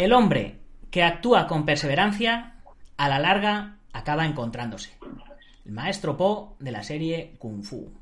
El hombre que actúa con perseverancia, a la larga acaba encontrándose. El maestro Po de la serie Kung Fu.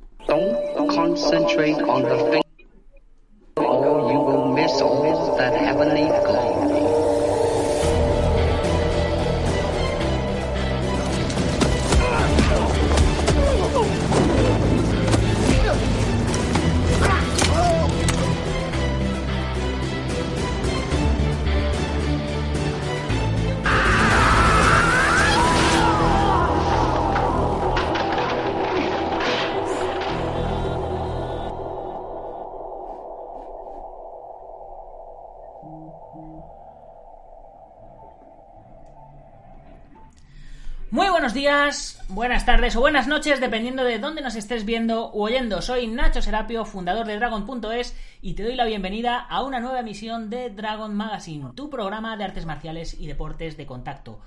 Tardes o buenas noches, dependiendo de dónde nos estés viendo o oyendo. Soy Nacho Serapio, fundador de Dragon.es, y te doy la bienvenida a una nueva emisión de Dragon Magazine, tu programa de artes marciales y deportes de contacto.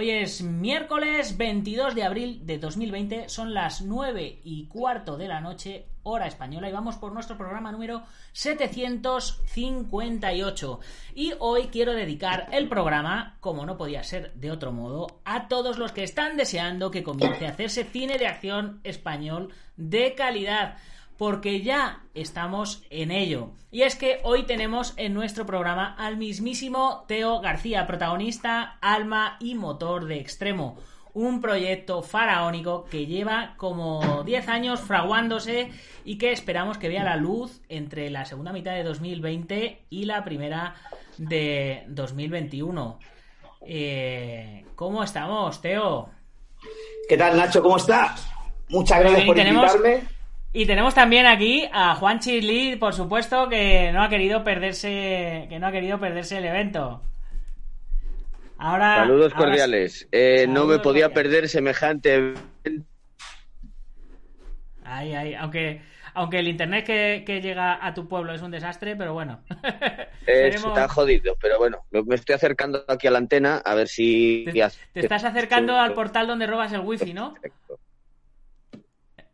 Hoy es miércoles 22 de abril de 2020, son las 9 y cuarto de la noche, hora española, y vamos por nuestro programa número 758. Y hoy quiero dedicar el programa, como no podía ser de otro modo, a todos los que están deseando que comience a hacerse cine de acción español de calidad porque ya estamos en ello. Y es que hoy tenemos en nuestro programa al mismísimo Teo García, protagonista, alma y motor de Extremo. Un proyecto faraónico que lleva como 10 años fraguándose y que esperamos que vea la luz entre la segunda mitad de 2020 y la primera de 2021. Eh, ¿Cómo estamos, Teo? ¿Qué tal, Nacho? ¿Cómo estás? Muchas gracias por tenemos- invitarme. Y tenemos también aquí a Juan Lee, por supuesto, que no ha querido perderse, que no ha querido perderse el evento. Ahora, Saludos ahora- cordiales. Eh, no me podía cordiales. perder semejante evento. Ahí, ahí, aunque, aunque el internet que, que llega a tu pueblo es un desastre, pero bueno. Veremos- Está jodido, pero bueno, me estoy acercando aquí a la antena a ver si... Te, te estás acercando al portal donde robas el wifi, ¿no?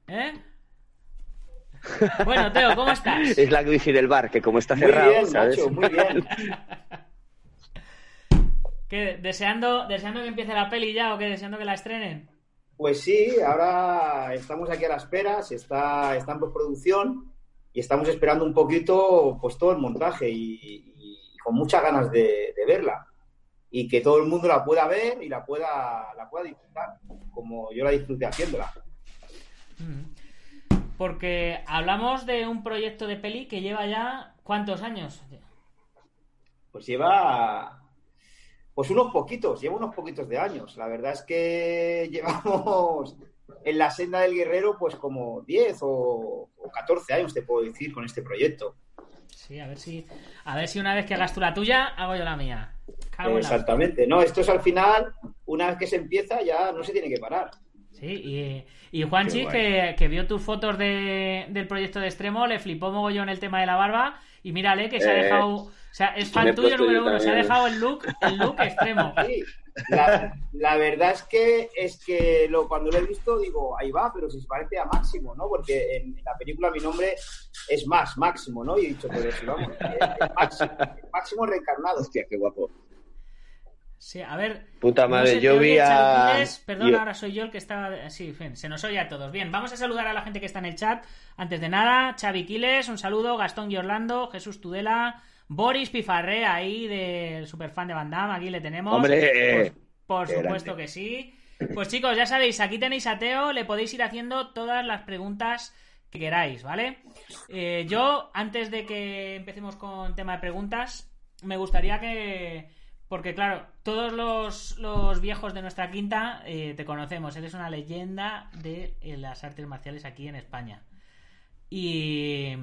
¿Eh? Bueno, Teo, ¿cómo estás? Es la wifi del bar, que como está Muy cerrado, bien, ¿sabes? Nacho, muy bien. ¿Qué, deseando, ¿Deseando que empiece la peli ya o que deseando que la estrenen? Pues sí, ahora estamos aquí a la espera, se está, está en postproducción y estamos esperando un poquito pues todo el montaje y, y- y con muchas ganas de, de verla y que todo el mundo la pueda ver y la pueda, la pueda disfrutar como yo la disfruté haciéndola. Mm. Porque hablamos de un proyecto de peli que lleva ya ¿cuántos años? Pues lleva pues unos poquitos, lleva unos poquitos de años. La verdad es que llevamos en la senda del guerrero pues como 10 o, o 14 años te puedo decir con este proyecto. Sí, a ver si a ver si una vez que hagas tú la tuya, hago yo la mía. Cago la Exactamente. No, esto es al final, una vez que se empieza ya no se tiene que parar. Sí, y, y Juanchi, que, que vio tus fotos de- del proyecto de extremo, le flipó mogollón el tema de la barba. Y mírale que se ha Eh, dejado. O sea, es fan tuyo número uno. Se ha dejado el look, el look extremo. Sí, la, la verdad es que es que lo, cuando lo he visto digo, ahí va, pero si se parece a Máximo, ¿no? Porque en, la película mi nombre es más, Máximo, ¿no? Y he dicho, si vamos, es, es Máximo, es Máximo reencarnado. Hostia, qué guapo. Sí, a ver. Puta madre, yo vi a... Perdón, yo- ahora soy yo el que estaba. Sí, en fin, se nos oye a todos. Bien, vamos a saludar a la gente que está en el chat. Antes de nada, Xavi Quiles, un saludo. Gastón y Orlando, Jesús Tudela, Boris Pifarré, ahí, del superfan de Van Damme. Aquí le tenemos. Hombre, Por qué supuesto grande. que sí. Pues chicos, ya sabéis, aquí tenéis a Teo, le podéis ir haciendo todas las preguntas que queráis, ¿vale? Eh, yo, antes de que empecemos con tema de preguntas, me gustaría que... Porque claro, todos los, los viejos de nuestra quinta eh, te conocemos, eres una leyenda de eh, las artes marciales aquí en España. Y,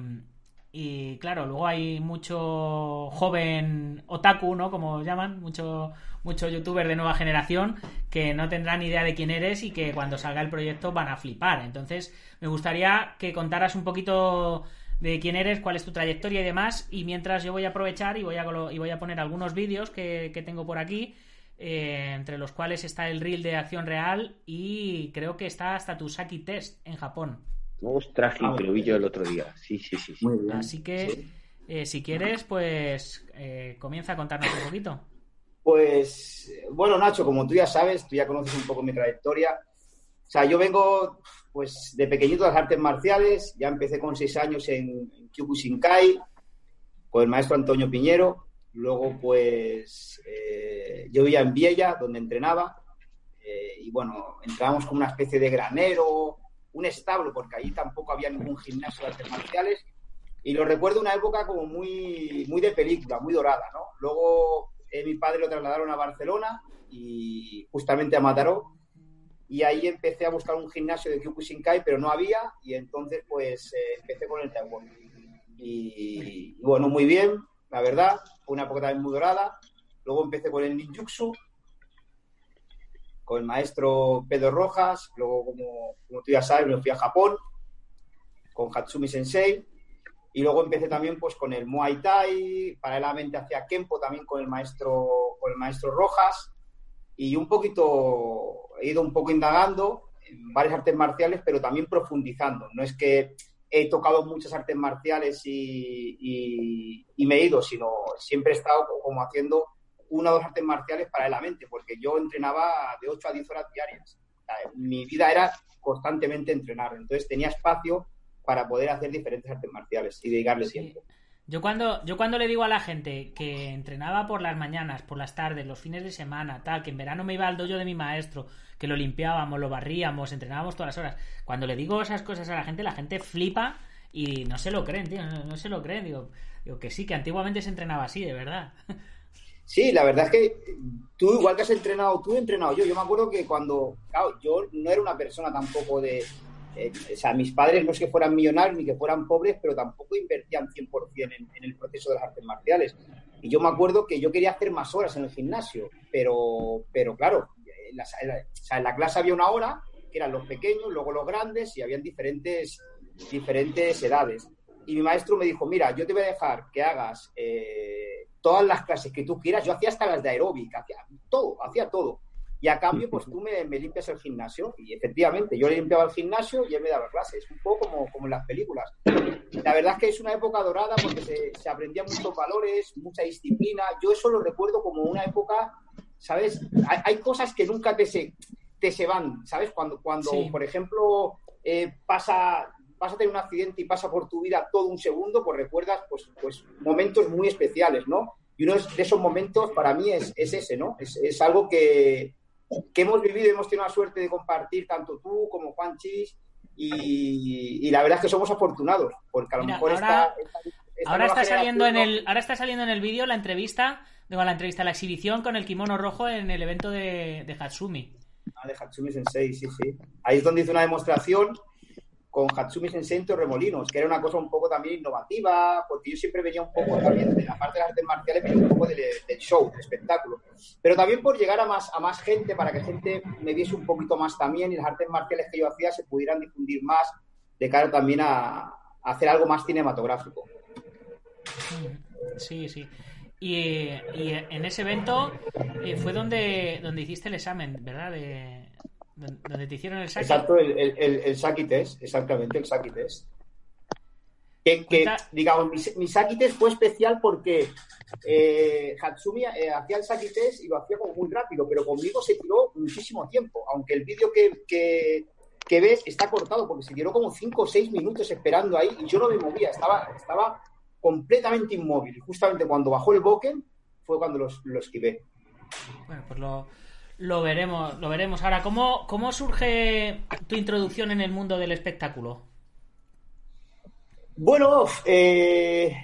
y claro, luego hay mucho joven otaku, ¿no? Como llaman, mucho, mucho youtuber de nueva generación que no tendrán idea de quién eres y que cuando salga el proyecto van a flipar. Entonces, me gustaría que contaras un poquito de quién eres, cuál es tu trayectoria y demás. Y mientras yo voy a aprovechar y voy a, y voy a poner algunos vídeos que, que tengo por aquí, eh, entre los cuales está el reel de acción real y creo que está hasta tu Saki Test en Japón. Ostras, sí, que lo vi yo el otro día. Sí, sí, sí. sí. Muy bien. Así que, Sí. eh, si quieres, pues eh, comienza a contarnos un poquito. Pues, bueno, Nacho, como tú ya sabes, tú ya conoces un poco mi trayectoria. Sea, yo vengo, pues, de pequeñito de las artes marciales. Ya empecé con seis años en, en Kyokushinkai, con el maestro Antonio Piñero. Luego, pues, eh, yo vivía en Viella, donde entrenaba. Eh, y bueno, entrábamos como una especie de granero, un establo, porque allí tampoco había ningún gimnasio de artes marciales. Y lo recuerdo una época como muy, muy de película, muy dorada, ¿no? Luego eh, mi padre lo trasladaron a Barcelona y justamente a Mataró. Y ahí empecé a buscar un gimnasio de Kyokushinkai, pero no había. Y entonces, pues, eh, empecé con el Taekwondo. Y, bueno, muy bien, la verdad. Fue una época también muy dorada. Luego empecé con el ninjutsu, con el maestro Pedro Rojas. Luego, como, como tú ya sabes, me fui a Japón con Hatsumi Sensei. Y luego empecé también pues con el Muay Thai, paralelamente hacia Kempo también con el maestro, con el maestro Rojas. Y un poquito, he ido un poco indagando en varias artes marciales, pero también profundizando. No es que he tocado muchas artes marciales y, y- y me he ido, sino siempre he estado como haciendo una o dos artes marciales paralelamente, porque yo entrenaba de 8 a 10 horas diarias. O sea, Mi vida era constantemente entrenar, entonces tenía espacio para poder hacer diferentes artes marciales y dedicarle Sí. tiempo. Yo cuando, yo cuando le digo a la gente que entrenaba por las mañanas, por las tardes, los fines de semana, tal, que en verano me iba al dojo de mi maestro, que lo limpiábamos, lo barríamos, entrenábamos todas las horas. Cuando le digo esas cosas a la gente, la gente flipa y no se lo creen, tío, no, se lo creen. Digo, digo que sí, que antiguamente se entrenaba así, de verdad. Sí, la verdad es que tú, igual que has entrenado tú, he entrenado yo. Yo me acuerdo que cuando, claro, yo no era una persona tampoco de... eh, o sea, mis padres no es que fueran millonarios ni que fueran pobres, pero tampoco invertían 100% en, en el proceso de las artes marciales. Y yo me acuerdo que yo quería hacer más horas en el gimnasio, pero, pero claro, en la, en la- o sea, en la clase había una hora, que eran los pequeños, luego los grandes, y habían diferentes, diferentes edades. Y mi maestro me dijo, mira, yo te voy a dejar que hagas eh, todas las clases que tú quieras. Yo hacía hasta las de aeróbica, hacía todo, hacía todo. Y a cambio, pues tú me, me limpias el gimnasio. Y efectivamente, yo le limpiaba el gimnasio y él me daba clases, un poco como, como en las películas. La verdad es que es una época dorada porque se, se aprendían muchos valores, mucha disciplina. Yo eso lo recuerdo como una época, ¿sabes? Hay, hay cosas que nunca te se, te se van, ¿sabes? Cuando, cuando Sí. por ejemplo, eh, pasa, vas a tener un accidente y pasa por tu vida todo un segundo, pues recuerdas pues, pues momentos muy especiales, ¿no? Y uno de esos momentos para mí es, es ese, ¿no? Es, es algo que, que hemos vivido y hemos tenido la suerte de compartir tanto tú como Juan Chis y, y la verdad es que somos afortunados porque a lo Mira, mejor ahora- esta, esta- esta Ahora nueva está saliendo en el, ahora está saliendo en el vídeo la entrevista, digo la entrevista, la exhibición con el kimono rojo en el evento de, de Hatsumi. Ah, de Hatsumi Sensei, sí, sí. Ahí es donde hizo una demostración con Hatsumi Sensei en Torremolinos, que era una cosa un poco también innovativa, porque yo siempre venía un poco también de la parte de las artes marciales, venía un poco del, show, del espectáculo. Pero también por llegar a más, a más gente, para que gente me viese un poquito más también y las artes marciales que yo hacía se pudieran difundir más de cara también a, hacer algo más cinematográfico. Sí, sí. Y, y en ese evento eh, fue donde, donde hiciste el examen, ¿verdad? Donde te hicieron el saque. Exacto, el, el, el, el Saki Test, exactamente, el Saki Test. Que, que, digamos, mi, mi Saki Test fue especial porque eh, Hatsumi eh, hacía el Saki Test y lo hacía como muy rápido, pero conmigo se tiró muchísimo tiempo, aunque el vídeo que, que, que ves está cortado, porque se tiró como 5 o 6 minutos esperando ahí y yo no me movía, estaba, estaba completamente inmóvil. Y justamente cuando bajó el Boken fue cuando los- lo esquivé. Bueno, pues lo, lo veremos, lo veremos. Ahora, ¿cómo, ¿cómo surge tu introducción en el mundo del espectáculo? Bueno, eh,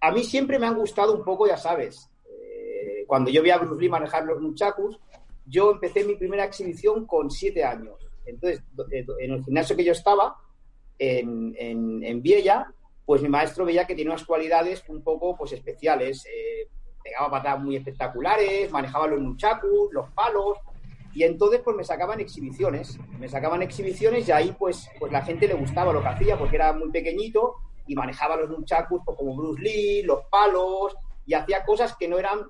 a mí siempre me han gustado un poco, ya sabes. eh, cuando yo vi a Bruce Lee manejar los nunchakus, yo empecé mi primera exhibición con siete años. Entonces, eh, en el gimnasio que yo estaba, en, en, Viella, pues mi maestro veía que tenía unas cualidades un poco pues especiales. Pegaba patadas muy espectaculares, manejaba los nunchakus, los palos, y entonces pues me sacaban exhibiciones, me sacaban exhibiciones y ahí pues, pues la gente le gustaba lo que hacía porque era muy pequeñito y manejaba los nunchakus pues, como Bruce Lee, los palos y hacía cosas que no eran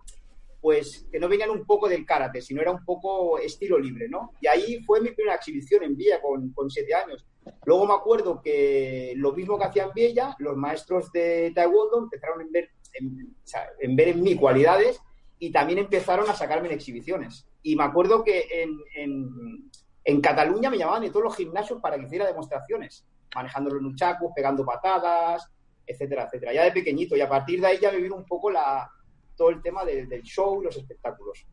pues que no venían un poco del karate, sino era un poco estilo libre, ¿no? Y ahí fue mi primera exhibición en Villa con, con siete años. Luego me acuerdo que lo mismo que hacía en Villa, los maestros de Taekwondo empezaron en ver en, o sea, en ver en mí cualidades y también empezaron a sacarme en exhibiciones. Y me acuerdo que en, en, en Cataluña me llamaban de todos los gimnasios para que hiciera demostraciones, manejando los nunchakus, pegando patadas, etcétera, etcétera. Ya de pequeñito. Y a partir de ahí ya vino un poco la, todo el tema del, del show y los espectáculos.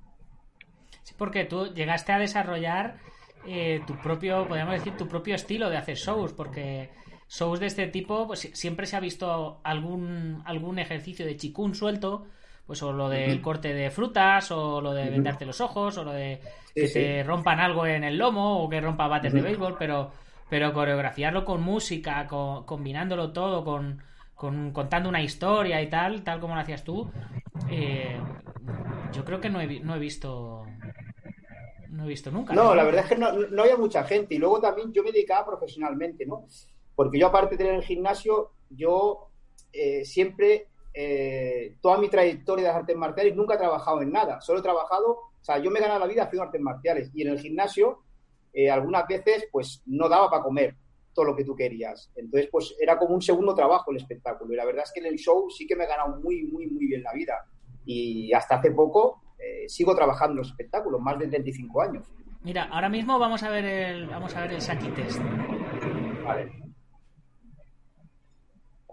Sí, porque tú llegaste a desarrollar eh, tu propio, podríamos decir, tu propio estilo de hacer shows, porque shows de este tipo, pues siempre se ha visto algún, algún ejercicio de chikun suelto, pues o lo del corte de frutas, o lo de vendarte los ojos, o lo de que Sí, te rompan algo en el lomo, o que rompa bates de béisbol, pero, pero coreografiarlo con música, co- combinándolo todo con, con- contando una historia y tal, tal como lo hacías tú, eh, yo creo que no he, no he visto no he visto nunca. No, la verdad es que no, no había mucha gente. Y luego también yo me dedicaba profesionalmente, ¿no? Porque yo, aparte de tener el gimnasio, yo eh, siempre, eh, toda mi trayectoria de las artes marciales, nunca he trabajado en nada. Solo he trabajado, o sea, yo me he ganado la vida haciendo artes marciales. Y en el gimnasio, eh, algunas veces, pues no daba para comer todo lo que tú querías. Entonces, pues era como un segundo trabajo el espectáculo. Y la verdad es que en el show sí que me he ganado muy, muy, muy bien la vida. Y hasta hace poco eh, sigo trabajando en los espectáculos, más de 35 años. Mira, ahora mismo vamos a ver el vamos a ver el Saki Test. Vale.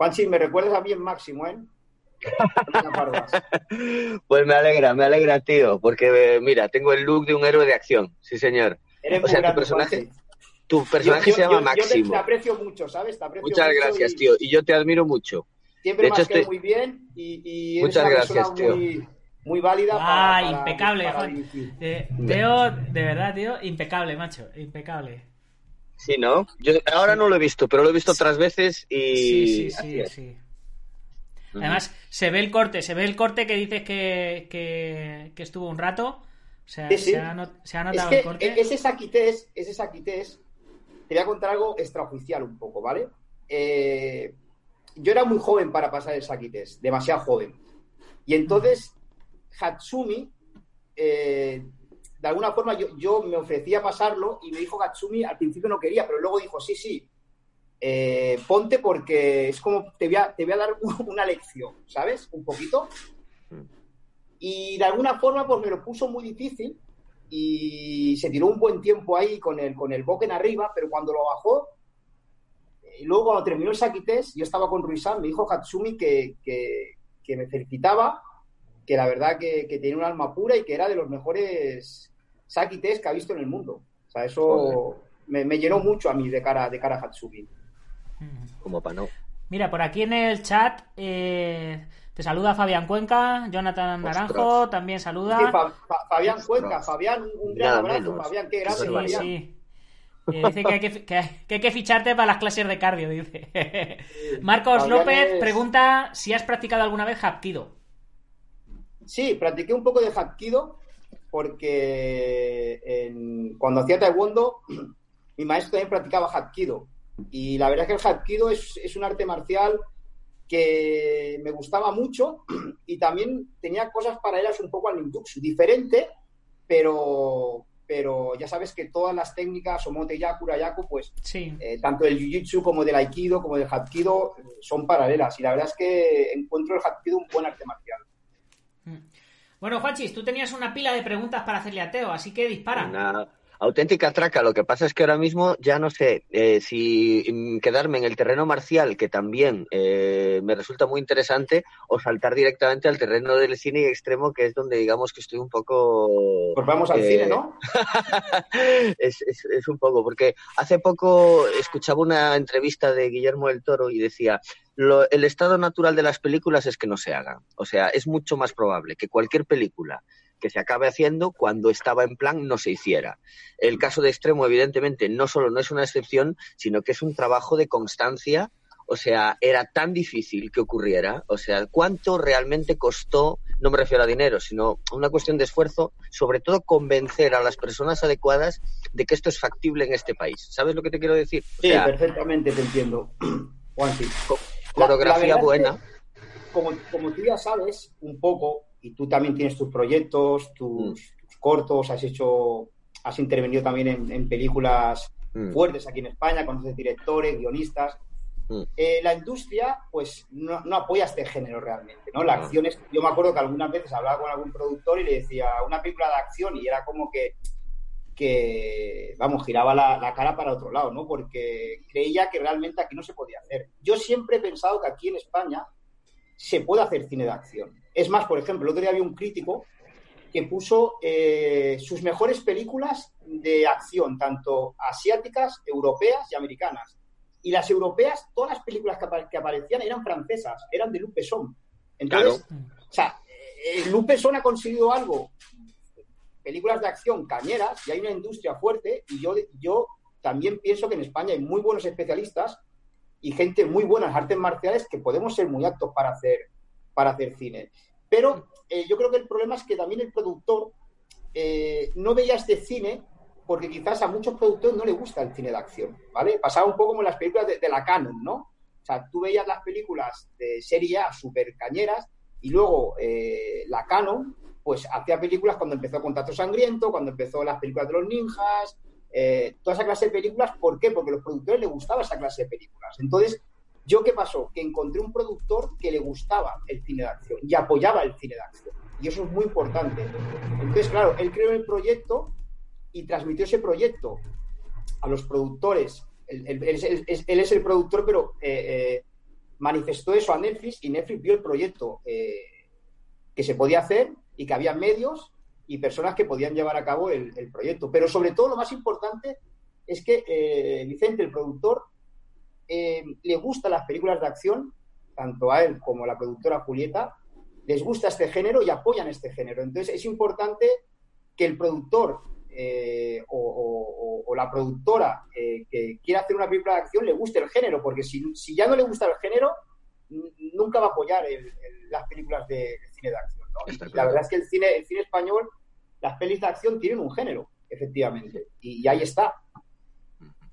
Juanchi, me recuerdas a mí en máximo, ¿eh? Pues me alegra, me alegra, tío, porque eh, mira, tengo el look de un héroe de acción, sí señor. Eres O sea, tu personaje, Juanchi. tu personaje Yo- se llama yo- yo te- Máximo. te aprecio mucho, ¿sabes? Te aprecio Muchas mucho gracias, y tío, y yo te admiro mucho. Siempre De me hecho, has quedado estoy- muy bien y, y eres Muchas una gracias, persona tío. muy, muy válida Ah, para, para- impecable, para Juan. Eh, Teo, de verdad, tío, impecable, macho, impecable. Sí, ¿no? Yo ahora no lo he visto, pero lo he visto otras veces y... Sí, sí, sí, es. sí. Además, se ve el corte, se ve el corte que dices que, que, que estuvo un rato. O sea, Sí, sí. Se, ha not- se ha Es notado que el corte. e- ese saquités, ese saquités, te voy a contar algo extraoficial un poco, ¿vale? Eh, yo era muy joven para pasar el saquités, demasiado joven. Y entonces, Hatsumi, eh, de alguna forma, yo, yo me ofrecía pasarlo y me dijo Hatsumi, al principio no quería, pero luego dijo, sí, sí, eh, ponte porque es como te voy, a, te voy a dar una lección, ¿sabes? Un poquito. Y de alguna forma, pues me lo puso muy difícil y se tiró un buen tiempo ahí con el, con el boken arriba, pero cuando lo bajó, y luego cuando terminó el saquités, yo estaba con Ruizan, me dijo Hatsumi que, que, que me felicitaba, que la verdad que, que tenía un alma pura y que era de los mejores saquités que ha visto en el mundo. O sea, eso me, me llenó mucho a mí de cara, de cara a Hatsumi. Mm. Como para no. Mira, por aquí en el chat eh, te saluda Fabián Cuenca, Jonathan Ostras. Naranjo también saluda. Sí, Fa- Fa- Fabián Ostras. Fabián Fabián, un, gran Nada abrazo, menos. Fabián, qué grande, Sí. Fabián. sí. Eh, dice que hay que, que hay- que hay que ficharte para las clases de cardio, dice. Marcos Fabián López es- pregunta si has practicado alguna vez Hapkido. Sí, practiqué un poco de Hapkido porque en- cuando hacía Taekwondo mi maestro también practicaba Hapkido y la verdad es que el Hapkido es, es un arte marcial que me gustaba mucho y también tenía cosas paralelas un poco al ninjutsu, diferente, pero, pero ya sabes que todas las técnicas, Omote Yaku, Yaku, pues Sí. eh, tanto del Jiu-Jitsu como del Aikido como del Hapkido eh, son paralelas y la verdad es que encuentro el Hapkido un buen arte marcial. Mm. Bueno, Juanchis, tú tenías una pila de preguntas para hacerle a Teo, así que dispara. Una auténtica traca. Lo que pasa es que ahora mismo ya no sé eh, si mm, quedarme en el terreno marcial, que también eh, me resulta muy interesante, o saltar directamente al terreno del cine extremo, que es donde digamos que estoy un poco... Pues vamos al eh, cine, ¿no? es, es- es un poco, porque hace poco escuchaba una entrevista de Guillermo del Toro y decía, lo- el estado natural de las películas es que no se hagan. O sea, es mucho más probable que cualquier película que se acabe haciendo cuando estaba en plan no se hiciera. El caso de Extremo, evidentemente, no solo no es una excepción, sino que es un trabajo de constancia. O sea, era tan difícil que ocurriera. O sea, ¿cuánto realmente costó? No me refiero a dinero, sino una cuestión de esfuerzo, sobre todo convencer a las personas adecuadas de que esto es factible en este país. ¿Sabes lo que te quiero decir? O Sí, sea, perfectamente te entiendo. La- la coreografía es buena. que, como, como tú ya sabes un poco, y tú también tienes tus proyectos, tus, Mm. tus cortos, has hecho, has intervenido también en, en películas Mm. fuertes aquí en España, conoces directores, guionistas. Mm. eh, la industria pues no, no apoya este género realmente, ¿no? La No. acción es, yo me acuerdo que algunas veces hablaba con algún productor y le decía una película de acción y era como que, que vamos, giraba la, la cara para otro lado, ¿no? Porque creía que realmente aquí no se podía hacer. Yo siempre he pensado que aquí en España se puede hacer cine de acción. Es más, por ejemplo, el otro día había un crítico que puso eh, sus mejores películas de acción, tanto asiáticas, europeas y americanas. Y las europeas, todas las películas que aparecían eran francesas, eran de Luc Besson. Entonces, o sea, eh, Luc Besson ha conseguido algo, películas de acción cañeras, y hay una industria fuerte, y yo, yo también pienso que en España hay muy buenos especialistas y gente muy buena en artes marciales que podemos ser muy aptos para hacer, para hacer cine. Pero eh, yo creo que el problema es que también el productor eh, no veía este cine porque quizás a muchos productores no le gusta el cine de acción, ¿vale? Pasaba un poco como en las películas de, de la Canon, ¿no? O sea, tú veías las películas de serie A súper cañeras y luego eh, la Canon, pues hacía películas cuando empezó Contacto Sangriento, cuando empezó las películas de los ninjas, eh, toda esa clase de películas. ¿Por qué? Porque a los productores les gustaba esa clase de películas. Entonces, ¿yo qué pasó? Que encontré un productor que le gustaba el cine de acción y apoyaba el cine de acción. Y eso es muy importante. Entonces, claro, él creó el proyecto y transmitió ese proyecto a los productores. Él, él- es, el productor, pero eh, eh, manifestó eso a Netflix y Netflix vio el proyecto que se podía hacer y que había medios y personas que podían llevar a cabo el, proyecto. Pero sobre todo lo más importante es que eh, Vicente, el productor, eh, le gustan las películas de acción, tanto a él como a la productora Julieta, les gusta este género y apoyan este género. Entonces es importante que el productor eh, o, la productora que quiera hacer una película de acción le guste el género, porque si, ya no le gusta el género, nunca va a apoyar las películas de cine de acción. ¿No? Y Está la verdad es que el cine, el cine español, las pelis de acción tienen un género, efectivamente, y, y ahí está.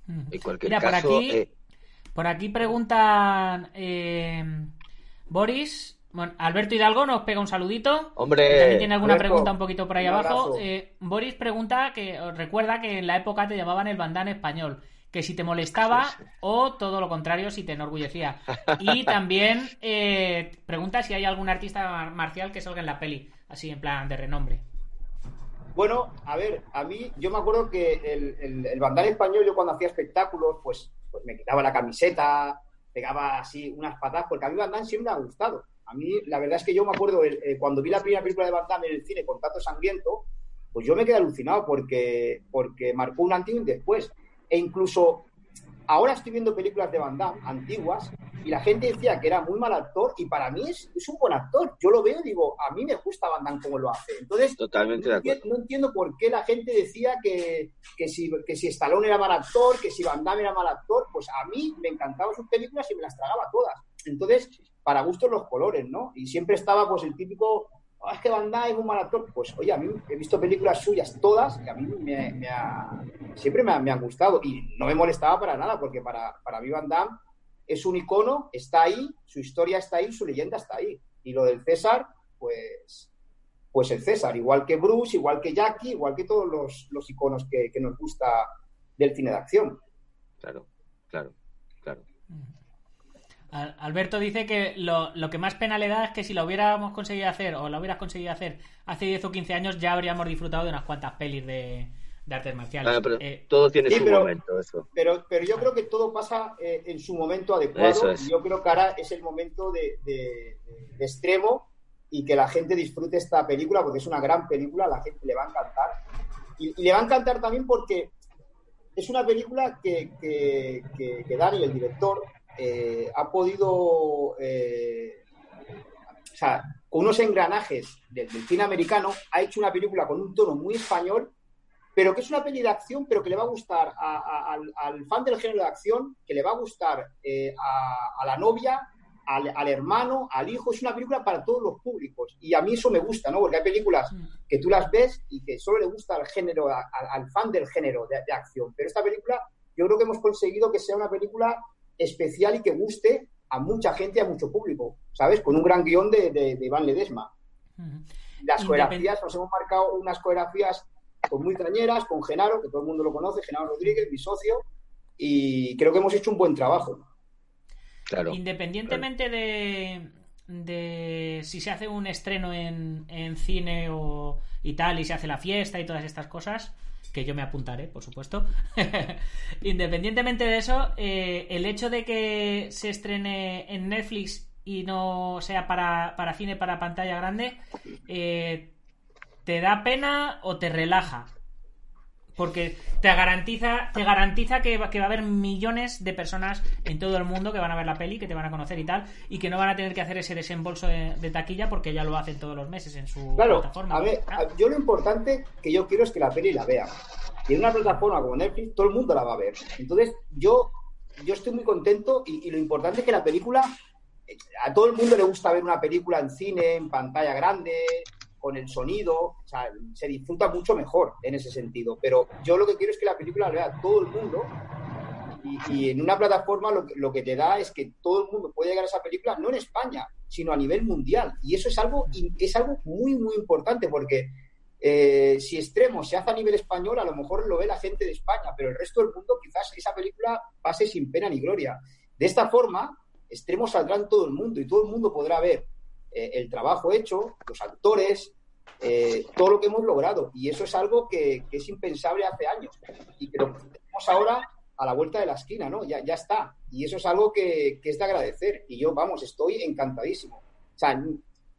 Mm. En cualquier Mira, por aquí, eh, por aquí preguntan eh, Boris. Bueno, Alberto Hidalgo nos pega un saludito. hombre, También tiene alguna Alberto, pregunta un poquito por ahí abajo. Eh, Boris pregunta que recuerda que en la época te llamaban el bandán español, que si te molestaba Sí, sí. o todo lo contrario, si te enorgullecía. Y también eh, pregunta si hay algún artista mar- marcial que salga en la peli, así en plan de renombre. Bueno, a ver, a mí, yo me acuerdo que el, el, el español, yo cuando hacía espectáculos, pues, pues me quitaba la camiseta, pegaba así unas patas, porque a mí Van Damme siempre me ha gustado. A mí, la verdad es que yo me acuerdo, el- eh, cuando vi la primera película de Van Damme en el cine, Contacto Sangriento, pues yo me quedé alucinado porque, porque marcó un antes y un después. E incluso ahora estoy viendo películas de Van Damme antiguas y la gente decía que era muy mal actor y para mí es, es un buen actor. Yo lo veo y digo, a mí me gusta Van Damme como lo hace. Entonces, totalmente de no, acuerdo. enti- no entiendo por qué la gente decía que, que, si, que si Stallone era mal actor, que si Van Damme era mal actor. Pues a mí me encantaban sus películas y me las tragaba todas. Entonces, para gustos los colores, ¿no? Y siempre estaba pues el típico, "Ah, es que Van Damme es un mal actor. Pues oye, a mí he visto películas suyas todas que a mí me, me ha- siempre me, ha- me han gustado y no me molestaba para nada porque para, para mí Van Damme es un icono, está ahí, su historia está ahí, su leyenda está ahí. Y lo del César, pues pues el César, igual que Bruce, igual que Jackie, igual que todos los, los iconos que, que nos gusta del cine de acción. Claro, claro, claro. Alberto dice que lo, lo que más pena le da es que si lo hubiéramos conseguido hacer o lo hubieras conseguido hacer hace 10 o 15 años ya habríamos disfrutado de unas cuantas pelis de, de artes marciales. Claro, pero Eh, todo tiene sí, su pero- momento, eso. Pero, pero yo creo que todo pasa eh, en su momento adecuado. Eso es. y Yo creo que ahora es el momento de, de- de extremo y que la gente disfrute esta película porque es una gran película, a la gente le va a encantar. Y, y le va a encantar también porque es una película que, que, que- que Dani, el director, eh, ha podido, eh, o sea, con unos engranajes del, del cine americano, ha hecho una película con un tono muy español, pero que es una peli de acción, pero que le va a gustar a- a- al, al fan del género de acción, que le va a gustar eh, a, a la novia, al, al hermano, al hijo. Es una película para todos los públicos. Y a mí eso me gusta, ¿no? Porque hay películas que tú las ves y que solo le gusta al género, al fan del género de, de acción. Pero esta película, yo creo que hemos conseguido que sea una película especial y que guste a mucha gente y a mucho público, ¿sabes? Con un gran guion de, de- de Iván Ledesma. Las coreografías, nos hemos marcado unas coreografías con muy cañeras, con Genaro, que todo el mundo lo conoce, Genaro Rodríguez, mi socio, y creo que hemos hecho un buen trabajo. Claro. Independientemente de, de si se hace un estreno en, en cine o y tal, y se hace la fiesta y todas estas cosas, que yo me apuntaré, por supuesto. Independientemente de eso, eh, el hecho de que se estrene en Netflix y no sea para, para cine, para pantalla grande, eh, ¿te da pena o te relaja? Porque te garantiza, te garantiza que, va- que va a haber millones de personas en todo el mundo que van a ver la peli, que te van a conocer y tal, y que no van a tener que hacer ese desembolso de, de taquilla porque ya lo hacen todos los meses en su Claro, plataforma. a ver, yo lo importante que yo quiero es que la peli la vea. Y en una plataforma como Netflix, todo el mundo la va a ver. Entonces, yo, yo estoy muy contento y, y lo importante es que la película, eh, a todo el mundo le gusta ver una película en cine, en pantalla grande, con el sonido, se disfruta mucho mejor en ese sentido. Pero yo lo que quiero es que la película la vea todo el mundo y, en una plataforma lo, que- te da es que todo el mundo puede llegar a esa película, no en España, sino a nivel mundial. Y eso es algo, es algo muy, muy importante porque eh, si Extremo se hace a nivel español, a lo mejor lo ve la gente de España, pero el resto del mundo quizás esa película pase sin pena ni gloria. De esta forma, Extremo saldrá en todo el mundo y todo el mundo podrá ver eh, el trabajo hecho, los actores, eh, todo lo que hemos logrado. Y eso es algo que, que es impensable hace años y que lo tenemos ahora a la vuelta de la esquina, ¿no? Ya, ya está. Y eso es algo que, que es de agradecer. Y yo, vamos, estoy encantadísimo. O sea,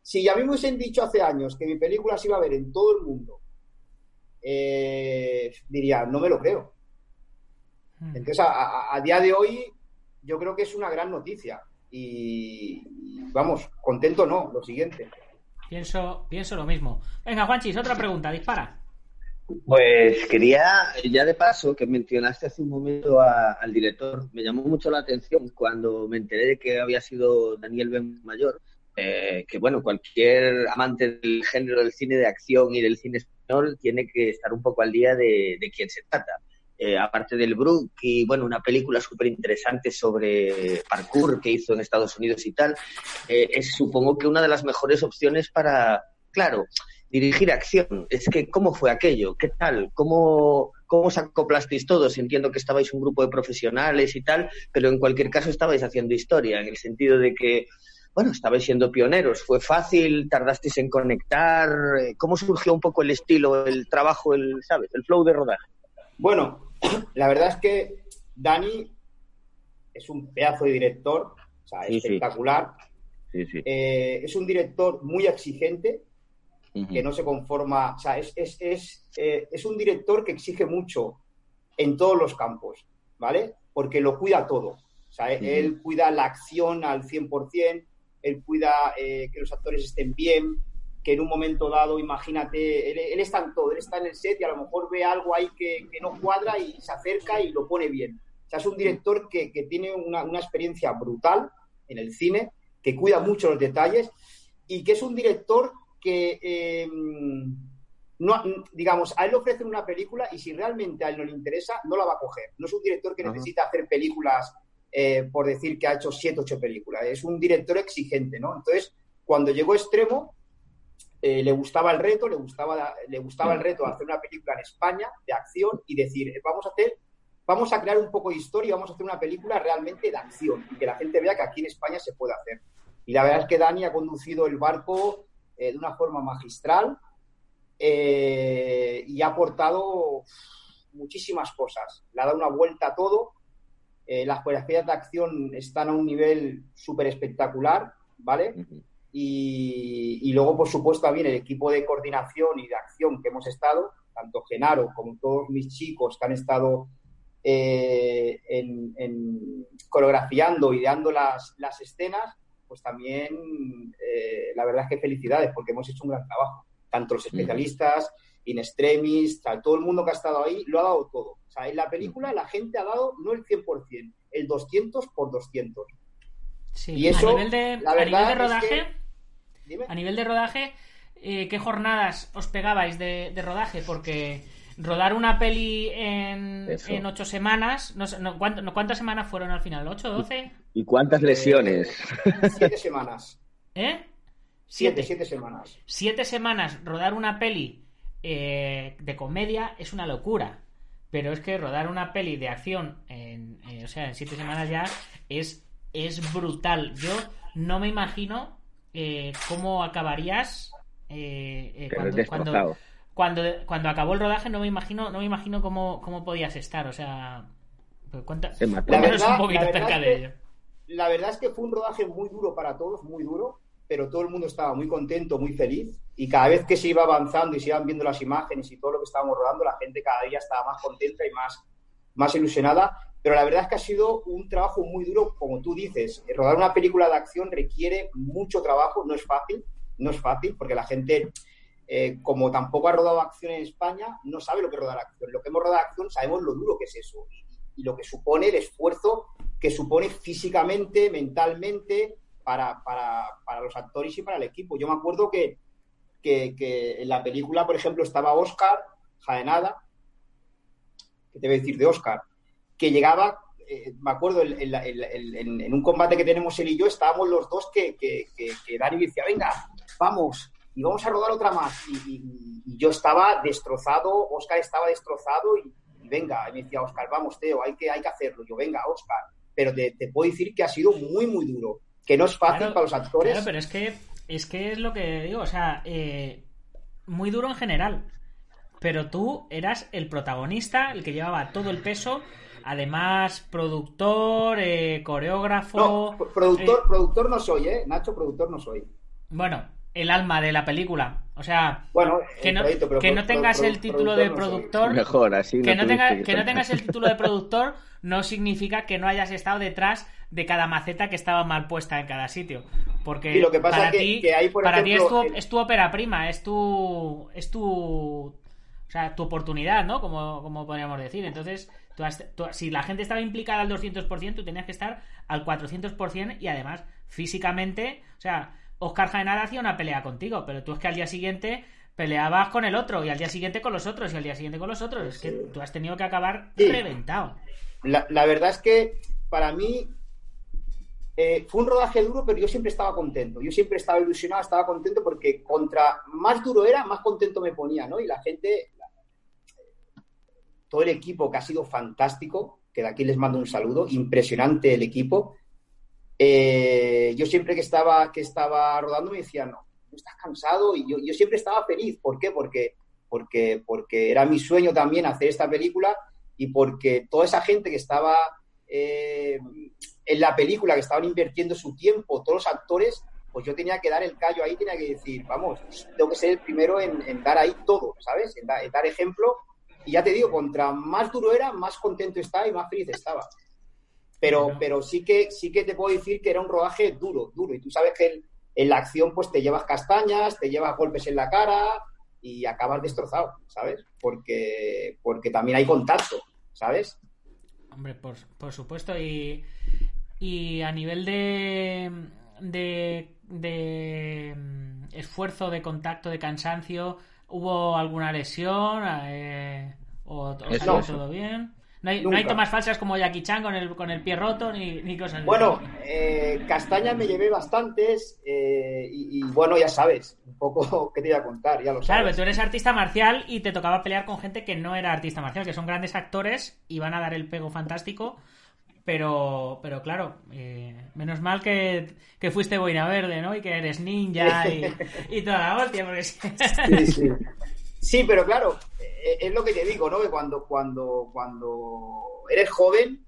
si a mí me hubiesen dicho hace años que mi película se iba a ver en todo el mundo, eh, diría, no me lo creo. hmm. Entonces, a, a- a día de hoy, yo creo que es una gran noticia. Y, vamos, contento no, lo siguiente. Pienso, pienso lo mismo. Venga, Juanchis, otra pregunta, dispara. Pues quería, ya de paso, que mencionaste hace un momento a- al director, me llamó mucho la atención cuando me enteré de que había sido Daniel Ben Mayor, eh, que bueno, cualquier amante del género del cine de acción y del cine español tiene que estar un poco al día de, de quién se trata. Eh, aparte del Brook y bueno, una película súper interesante sobre parkour que hizo en Estados Unidos y tal, eh, es supongo que una de las mejores opciones para, claro, dirigir acción. Es que, ¿cómo fue aquello? ¿Qué tal? ¿Cómo, cómo os acoplasteis todos? Entiendo que estabais un grupo de profesionales y tal, pero en cualquier caso estabais haciendo historia, en el sentido de que, bueno, estabais siendo pioneros. ¿Fue fácil? ¿Tardasteis en conectar? Eh, ¿Cómo surgió un poco el estilo, el trabajo, el, ¿sabes? El flow de rodaje. Bueno, la verdad es que Dani es un pedazo de director, o sea, Sí, espectacular. Sí, sí. Eh, es un director muy exigente, que no se conforma, o sea, es, es, es, eh, es un director que exige mucho en todos los campos, ¿vale? Porque lo cuida todo. O sea, él cuida la acción al 100%, él cuida eh, que los actores estén bien, que en un momento dado, imagínate, él, él está en todo, él está en el set y a lo mejor ve algo ahí que, que no cuadra y se acerca y lo pone bien. O sea, es un director que, que tiene una, una experiencia brutal en el cine, que cuida mucho los detalles y que es un director que, eh, no, digamos, a él le ofrecen una película y si realmente a él no le interesa, no la va a coger. No es un director que Ajá. necesita hacer películas eh, por decir que ha hecho siete, ocho películas. Es un director exigente, ¿no? Entonces, cuando llegó Extremo, eh, le gustaba el reto, le gustaba, le gustaba el reto de hacer una película en España de acción y decir, eh, vamos a hacer, vamos a crear un poco de historia, vamos a hacer una película realmente de acción y que la gente vea que aquí en España se puede hacer. Y la verdad es que Dani ha conducido el barco eh, de una forma magistral eh, y ha aportado muchísimas cosas. Le ha dado una vuelta a todo. Las coreografías de acción están a un nivel súper espectacular, ¿vale? Y, y luego, por supuesto, también el equipo de coordinación y de acción que hemos estado, tanto Genaro como todos mis chicos que han estado eh, en, en coreografiando, ideando las, las escenas, pues también eh, la verdad es que felicidades porque hemos hecho un gran trabajo. Tanto los especialistas, in extremis, tal, todo el mundo que ha estado ahí lo ha dado todo. O sea, en la película la gente ha dado no el 100%, el 200 por 200. Sí. Y eso, a nivel de, la a verdad nivel de es rodaje, que- Dime. a nivel de rodaje, eh, ¿qué jornadas os pegabais de, de rodaje? Porque rodar una peli en, ocho semanas, no, sé, no, ¿cuánto- no, ¿cuántas semanas fueron al final? ¿Ocho, doce? ¿Y cuántas lesiones? Siete semanas. ¿Eh? Siete, siete semanas. siete semanas rodar una peli eh, de comedia es una locura. Pero es que rodar una peli de acción en, eh, o sea, en siete semanas ya es es brutal. Yo no me imagino eh, cómo acabarías eh, eh, cuando, cuando, cuando, cuando acabó el rodaje. No me imagino, no me imagino cómo, cómo podías estar. O sea, cuenta, Se mató. cuéntanos La verdad- un poquito la verdad acerca es de ello. La verdad es que fue un rodaje muy duro para todos, muy duro, pero todo el mundo estaba muy contento, muy feliz. Y cada vez que se iba avanzando y se iban viendo las imágenes y todo lo que estábamos rodando, la gente cada día estaba más contenta y más, más ilusionada. Pero la verdad es que ha sido un trabajo muy duro, como tú dices. Rodar una película de acción requiere mucho trabajo, no es fácil, no es fácil, porque la gente, eh, como tampoco ha rodado acción en España, no sabe lo que es rodar acción. Lo que hemos rodado acción sabemos lo duro que es eso y, lo que supone el esfuerzo que supone físicamente, mentalmente, para, para, para los actores y para el equipo. Yo me acuerdo que, que, que en la película, por ejemplo, estaba Oscar Jaenada, que te voy a decir de Oscar, que llegaba, eh, me acuerdo, en, en un combate que tenemos él y yo, estábamos los dos que, que, que, que Dani decía, venga, vamos, y vamos a rodar otra más. Y, y- y yo estaba destrozado, Oscar estaba destrozado y, y venga, y me decía Oscar, vamos, Teo, hay que, hay que hacerlo. Yo, venga, Oscar. Pero te, te puedo decir que ha sido muy, muy duro. Que no es fácil Claro, para los actores. Claro, pero es que es que es lo que digo, o sea, eh, muy duro en general. Pero tú eras el protagonista, el que llevaba todo el peso, además productor, eh, coreógrafo, No, pro- productor, eh, productor no soy, ¿eh? Nacho, productor no soy. bueno, el alma de la película. O sea, Bueno, que no, proyecto, pero que no tengas el título de productor no Mejor, así que no tenga- que no tengas el título de productor no significa que no hayas estado detrás de cada maceta que estaba mal puesta en cada sitio. Porque Sí, lo que pasa para que- ti, que hay, por para ti es, ejemplo, tu, es tu ópera prima, es tu. es tu. O sea, tu oportunidad, ¿no? Como, como podríamos decir. Entonces, tú has- tú- si la gente estaba implicada al 200%, tú tenías que estar al 400% y además, físicamente, o sea, Oscar Jaenada hacía una pelea contigo, pero tú es que al día siguiente peleabas con el otro y al día siguiente con los otros y al día siguiente con los otros. Es que tú has tenido que acabar Sí. reventado. La, la verdad es que para mí eh, fue un rodaje duro, pero yo siempre estaba contento. Yo siempre estaba ilusionado, estaba contento porque contra más duro era, más contento me ponía, ¿no? Y la gente, todo el equipo que ha sido fantástico, que de aquí les mando un saludo, impresionante el equipo. Eh, yo siempre que estaba, que estaba rodando me decían, no, estás cansado y yo, yo siempre estaba feliz. ¿Por qué? Porque, porque, porque era mi sueño también hacer esta película y porque toda esa gente que estaba eh, en la película, que estaban invirtiendo su tiempo, todos los actores, pues yo tenía que dar el callo ahí, tenía que decir, vamos, tengo que ser el primero en, en dar ahí todo, ¿sabes? En, da- en dar ejemplo. Y ya te digo, contra más duro era, más contento estaba y más feliz estaba. Pero, pero sí que sí que te puedo decir que era un rodaje duro, duro. Y tú sabes que en, en la acción pues te llevas castañas, te llevas golpes en la cara y acabas destrozado, ¿sabes? Porque, porque también hay contacto, ¿sabes? Hombre, por, por supuesto. Y, y a nivel de, de, de mm, esfuerzo, de contacto, de cansancio, ¿hubo alguna lesión? Eh, ¿O, o Eso. salió No. todo bien? No hay, no hay tomas falsas como Jackie Chan con el, con el pie roto ni, ni cosas Bueno, eh, castañas me llevé bastantes eh, y, y, bueno, ya sabes, un poco qué te iba a contar, ya lo Claro, sabes. pero tú eres artista marcial y te tocaba pelear con gente que no era artista marcial, que son grandes actores y van a dar el pego fantástico. Pero, pero claro, eh, menos mal que, que fuiste boina verde, ¿no? Y que eres ninja y, y toda la hostia, porque sí. Sí, sí. Pero claro, eh, es lo que te digo, ¿no? Que cuando, cuando, cuando eres joven,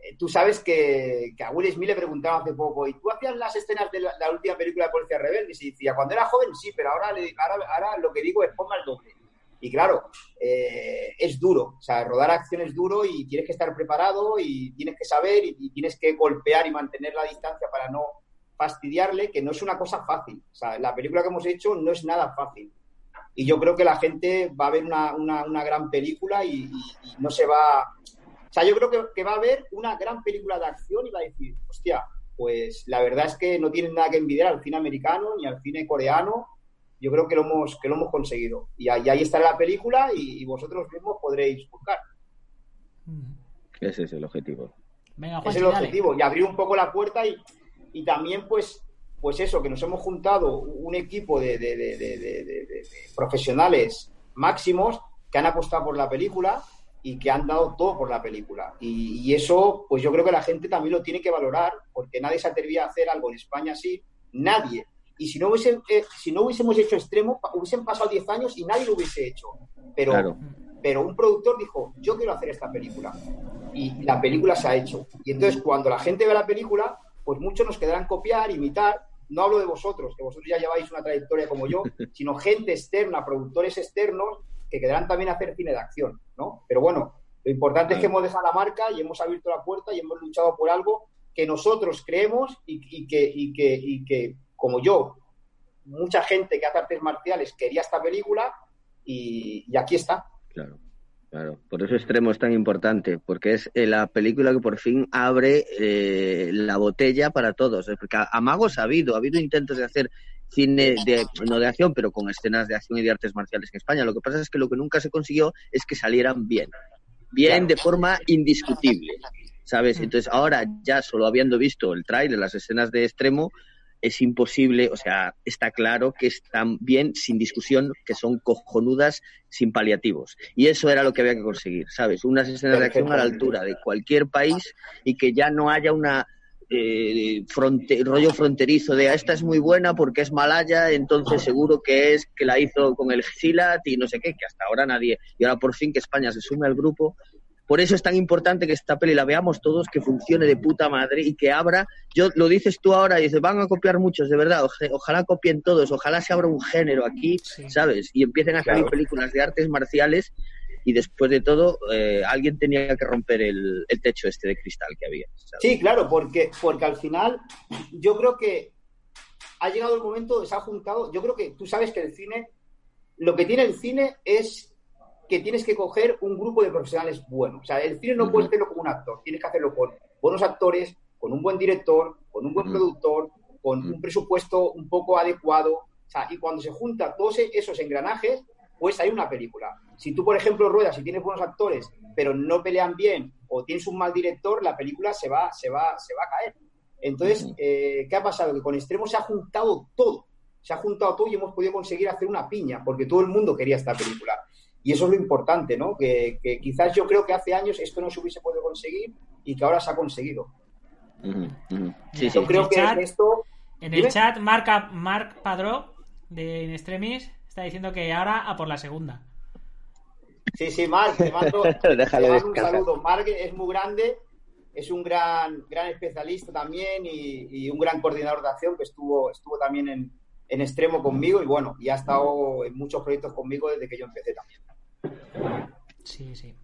eh, tú sabes que, que a Will Smith le preguntaba hace poco, ¿y tú hacías las escenas de la, la última película de Policía Rebelde? Y decía, cuando era joven sí, pero ahora, le- ahora, ahora lo que digo es ponga el doble. Y claro, eh, es duro, o sea, rodar acción es duro y tienes que estar preparado y tienes que saber y, tienes que golpear y mantener la distancia para no fastidiarle, que no es una cosa fácil. O sea, la película que hemos hecho no es nada fácil y yo creo que la gente va a ver una, una, gran película y, no se va... O sea, yo creo que, que va a ver una gran película de acción y va a decir, hostia, pues la verdad es que no tienen nada que envidiar al cine americano ni al cine coreano. Yo creo que lo hemos, que lo hemos conseguido. Y ahí, ahí está la película y, y vosotros mismos podréis buscar. Ese es el objetivo. Venga, Juan, es el objetivo. Y abrir un poco la puerta y, y también, pues, pues eso, que nos hemos juntado un equipo de, de- de- de- de- de- de- de profesionales máximos que han apostado por la película y que han dado todo por la película. Y, y eso, pues yo creo que la gente también lo tiene que valorar, porque nadie se atrevía a hacer algo en España así, nadie. Y si no, hubiese, eh, si no hubiésemos hecho extremo, hubiesen pasado 10 años y nadie lo hubiese hecho. Pero, Claro. pero un productor dijo, yo quiero hacer esta película. Y la película se ha hecho. Y entonces cuando la gente ve la película, pues muchos nos quedarán copiar, imitar. No hablo de vosotros, que vosotros ya lleváis una trayectoria como yo, sino gente externa, productores externos, que quedarán también a hacer cine de acción, ¿no? Pero bueno, lo importante es que hemos dejado la marca y hemos abierto la puerta y hemos luchado por algo que nosotros creemos y, y que, y, que, y que, como yo, mucha gente que hace artes marciales quería esta película y, y aquí está. Claro, claro. Por eso Extremo es tan importante, porque es eh, la película que por fin abre eh, la botella para todos. Eh, Porque a- Amagos ha habido, ha habido intentos de hacer cine de, no de acción, pero con escenas de acción y de artes marciales en España. Lo que pasa es que lo que nunca se consiguió es que salieran bien. Bien de forma indiscutible, ¿sabes? Entonces ahora, ya solo habiendo visto el tráiler, las escenas de Extremo, es imposible, o sea, está claro que están bien, sin discusión, que son cojonudas, sin paliativos. Y eso era lo que había que conseguir, ¿sabes? Unas escenas de acción a la altura de cualquier país y que ya no haya una eh, fronte- rollo fronterizo de "Ah, esta es muy buena porque es malaya, entonces seguro que es que la hizo con el Gilat y no sé qué, que hasta ahora nadie. Y ahora por fin que España se sume al grupo. Por eso es tan importante que esta peli la veamos todos, que funcione de puta madre y que abra. Yo lo dices tú ahora y dices, van a copiar muchos, de verdad. Ojalá copien todos, ojalá se abra un género aquí, Sí. ¿sabes? Y empiecen a salir Claro. películas de artes marciales y después de todo, eh, alguien tenía que romper el, el techo este de cristal que había. ¿sabes? Sí, claro, porque, porque al final yo creo que ha llegado el momento, se ha juntado, yo creo que tú sabes que el cine, lo que tiene el cine es que tienes que coger un grupo de profesionales buenos. O sea, el cine no Ujú. puedes hacerlo como un actor, tienes que hacerlo con buenos actores, con un buen director, con un buen Ujú. productor, con Ujú. un presupuesto un poco adecuado. O sea, y cuando se juntan todos e- esos engranajes, pues hay una película. Si tú, por ejemplo, ruedas y tienes buenos actores, pero no pelean bien, o tienes un mal director, la película se va, se va, se va a caer. Entonces, eh, ¿qué ha pasado? Que con Extremo se ha juntado todo. Se ha juntado todo y hemos podido conseguir hacer una piña, porque todo el mundo quería esta película. Y eso es lo importante, ¿no? Que, que quizás yo creo que hace años esto no se hubiese podido conseguir y que ahora se ha conseguido. Ujú. Sí. Yo creo que chat- esto... En el Dime. chat, Marca, Marc Padró, de In Extremis, está diciendo que ahora a por la segunda. Sí, sí, Marc, te mando, Déjale te mando un descansar. saludo. Marc es muy grande, es un gran, gran especialista también y, y un gran coordinador de acción que estuvo, estuvo también en, en extremo conmigo y bueno, y ha estado en muchos proyectos conmigo desde que yo empecé también. Sí, sí.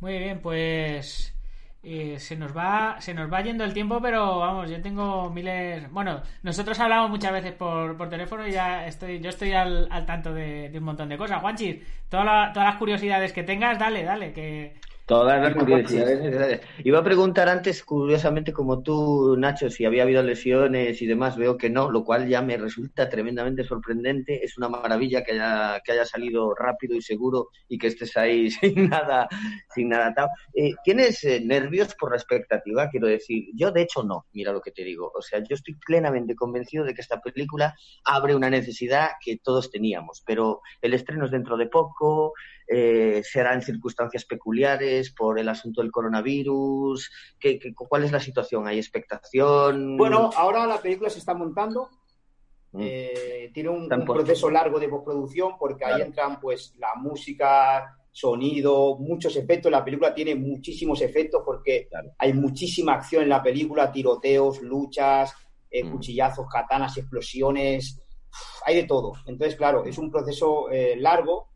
Muy bien, pues eh, se nos va se nos va yendo el tiempo, pero vamos, yo tengo miles. Bueno, nosotros hablamos muchas veces por, por teléfono y ya estoy yo estoy al, al tanto de, un montón de cosas. Juanchi, toda todas las curiosidades que tengas, dale, dale, que Todas las curiosidades necesarias. Iba a preguntar antes, curiosamente, como tú, Nacho, si había habido lesiones y demás. Veo que no, lo cual ya me resulta tremendamente sorprendente. Es una maravilla que haya, que haya salido rápido y seguro y que estés ahí sin nada, sin nada atado. Eh, ¿Tienes eh, nervios por la expectativa? Quiero decir, yo de hecho no, mira lo que te digo. O sea, yo estoy plenamente convencido de que esta película abre una necesidad que todos teníamos, pero el estreno es dentro de poco, eh, será en circunstancias peculiares por el asunto del coronavirus. ¿Qué, qué, cuál es la situación? ¿Hay expectación? Bueno, ahora la película se está montando. Mm. eh, tiene un, proceso largo de postproducción porque ahí entran pues la música, sonido, muchos efectos. La película tiene muchísimos efectos porque Claro. hay muchísima acción en la película, tiroteos, luchas, eh, Mm. cuchillazos, katanas, explosiones, hay de todo. Entonces, claro, es un proceso eh, largo.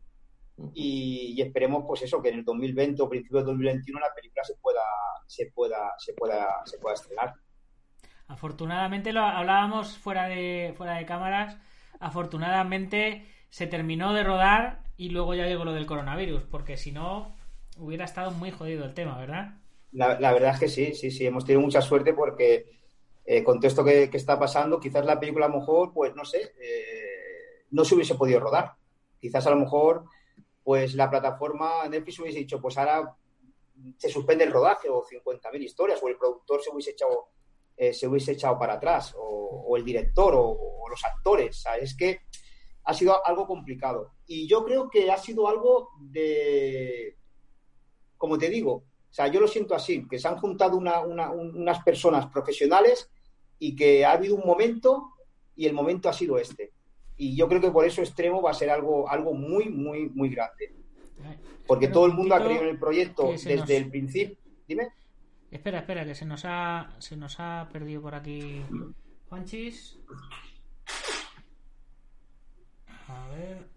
Y, y esperemos pues eso, que en el 2020 o principio del 2021 la película se pueda, se pueda, se pueda, se pueda estrenar. afortunadamente lo hablábamos fuera de fuera de cámaras, afortunadamente se terminó de rodar y luego ya llegó lo del coronavirus, porque si no hubiera estado muy jodido el tema, ¿verdad? La, la verdad es que sí, sí, sí, hemos tenido mucha suerte porque eh, con todo esto que, que está pasando, quizás la película a lo mejor, pues no sé, eh, no se hubiese podido rodar. Quizás a lo mejor, pues la plataforma Netflix hubiese dicho, pues ahora se suspende el rodaje o 50.000 historias, o el productor se hubiese echado, eh, se hubiese echado para atrás, o, el director, o, los actores. Sea, es que ha sido algo complicado. Y yo creo que ha sido algo de, como te digo, o sea, yo lo siento así, que se han juntado una- una- un- unas personas profesionales y que ha habido un momento y el momento ha sido este. Y yo creo que por eso Extremo va a ser algo, algo muy, muy, muy grande. Porque todo el mundo ha creído en el proyecto desde nos- el principio. Dime. Espera, espera, que se nos ha, se nos ha perdido por aquí Juanchis. A ver.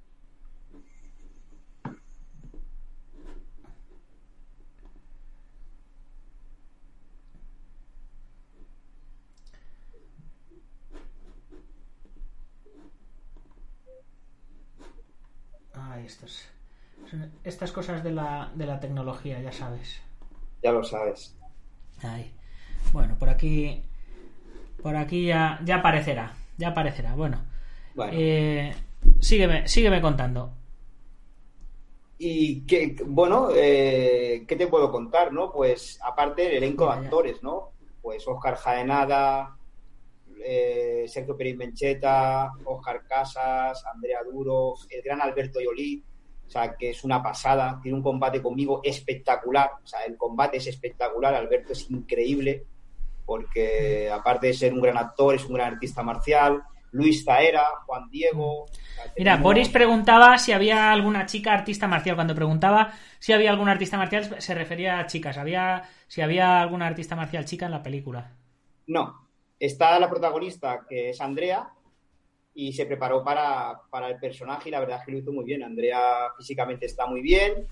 Ah, son Estas cosas de la, de la tecnología, ya sabes. Ya lo sabes. Ahí. Bueno, por aquí. Por aquí ya, ya aparecerá. Ya aparecerá. Bueno. Bueno. Eh, sígueme, sígueme contando. Y que, bueno, eh, ¿qué te puedo contar, no? Pues aparte el elenco de actores, ¿no? Pues Oscar Jaenada, eh, Sergio Pérez Mencheta, Oscar Casas, Andrea Duro, el gran Alberto Yolí, o sea, que es una pasada, tiene un combate conmigo espectacular, o sea, el combate es espectacular, Alberto es increíble, porque aparte de ser un gran actor, es un gran artista marcial, Luis Zaera, Juan Diego... Mira, Boris preguntaba si había alguna chica artista marcial. Cuando preguntaba si había alguna artista marcial, se refería a chicas. Había, si había alguna artista marcial chica en la película. No, está la protagonista, que es Andrea, y se preparó para, para el personaje y la verdad es que lo hizo muy bien. Andrea físicamente está muy bien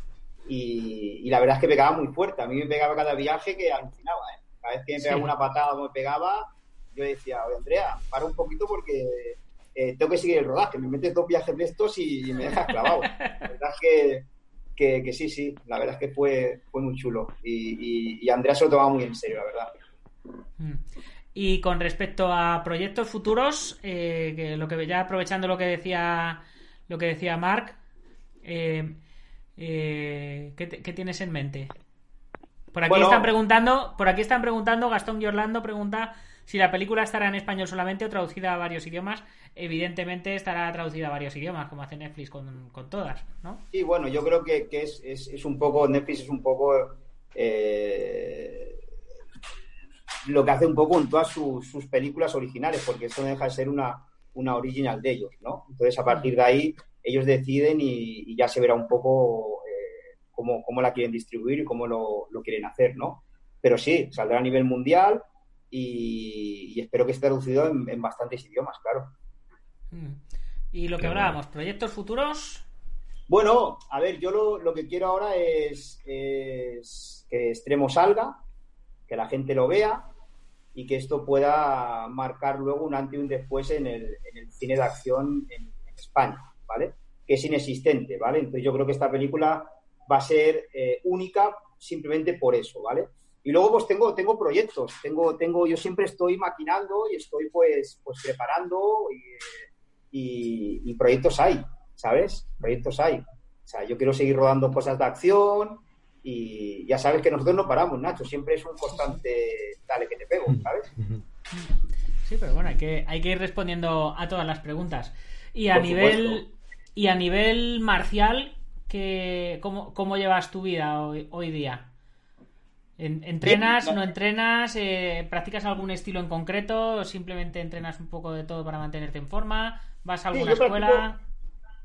y, y la verdad es que pegaba muy fuerte. A mí me pegaba cada viaje que alucinaba. ¿eh? Cada vez que me pegaba Sí. una patada o me pegaba, yo decía, oye Andrea, para un poquito porque eh, tengo que seguir el rodaje. Me metes dos viajes de estos y, me dejas clavado. La verdad es que, que, que sí, sí, la verdad es que fue, fue muy chulo. Y, y- y Andrea se lo tomaba muy en serio, la verdad. Mm. Y con respecto a proyectos futuros, eh, que lo que ya aprovechando lo que decía lo que decía Mark, eh, eh, ¿qué, te- qué tienes en mente? Por aquí Bueno. están preguntando, por aquí están preguntando, Gastón y Orlando pregunta si la película estará en español solamente o traducida a varios idiomas. Evidentemente estará traducida a varios idiomas, como hace Netflix con, con todas, ¿no? Sí, bueno, yo creo que, que es, es, es un poco, Netflix es un poco eh, lo que hace un poco en todas sus, sus películas originales, porque eso no deja de ser una, una original de ellos, ¿no? Entonces, a partir de ahí, ellos deciden y, y ya se verá un poco eh, cómo, cómo la quieren distribuir y cómo lo, lo quieren hacer, ¿no? Pero sí, saldrá a nivel mundial y, y espero que esté traducido en, en bastantes idiomas, claro. Mm. Y lo que hablábamos, proyectos futuros. Bueno, a ver, yo lo, lo que quiero ahora es, es que Extremo salga, que la gente lo vea y que esto pueda marcar luego un antes y un después en el, en el cine de acción en, en España, ¿vale? Que es inexistente, ¿vale? Entonces yo creo que esta película va a ser eh, única simplemente por eso, ¿vale? Y luego pues tengo, tengo proyectos, tengo, tengo, yo siempre estoy maquinando y estoy pues, pues preparando y, y- y proyectos hay, ¿sabes? Proyectos hay. O sea, yo quiero seguir rodando cosas de acción y ya sabes que nosotros no paramos, Nacho, siempre es un constante dale que te pego, ¿sabes? Sí, pero bueno, hay que, hay que ir respondiendo a todas las preguntas. Y a Por nivel supuesto. y a nivel marcial, ¿qué, cómo, cómo llevas tu vida hoy, hoy día? En- ¿Entrenas, Bien, no entrenas? Eh, ¿Practicas algún estilo en concreto? ¿O simplemente entrenas un poco de todo para mantenerte en forma? ¿Vas a alguna escuela? practico-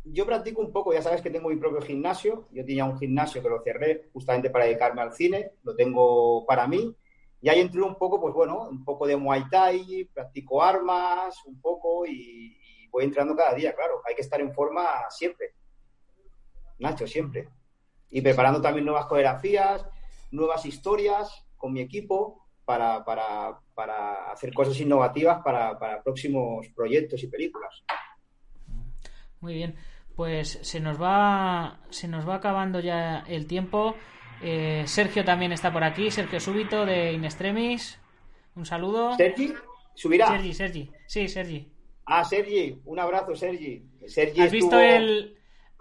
Yo practico un poco, ya sabes que tengo mi propio gimnasio. Yo tenía un gimnasio que lo cerré justamente para dedicarme al cine, lo tengo para mí. Y ahí entreno un poco, pues bueno, un poco de Muay Thai, practico armas, un poco y, y voy entrenando cada día, claro. Hay que estar en forma siempre. Nacho, siempre. Y preparando también nuevas coreografías, nuevas historias con mi equipo para, para, para hacer cosas innovativas para, para próximos proyectos y películas. Muy bien. Pues se nos va se nos va acabando ya el tiempo. Eh, Sergio también está por aquí, Sergio Súbito de In Extremis. Un saludo. Sergi, subirá. Sergi, Sergi. Sí, Sergi. Ah, Sergi, un abrazo, Sergi. Sergi ¿Has visto estuvo- el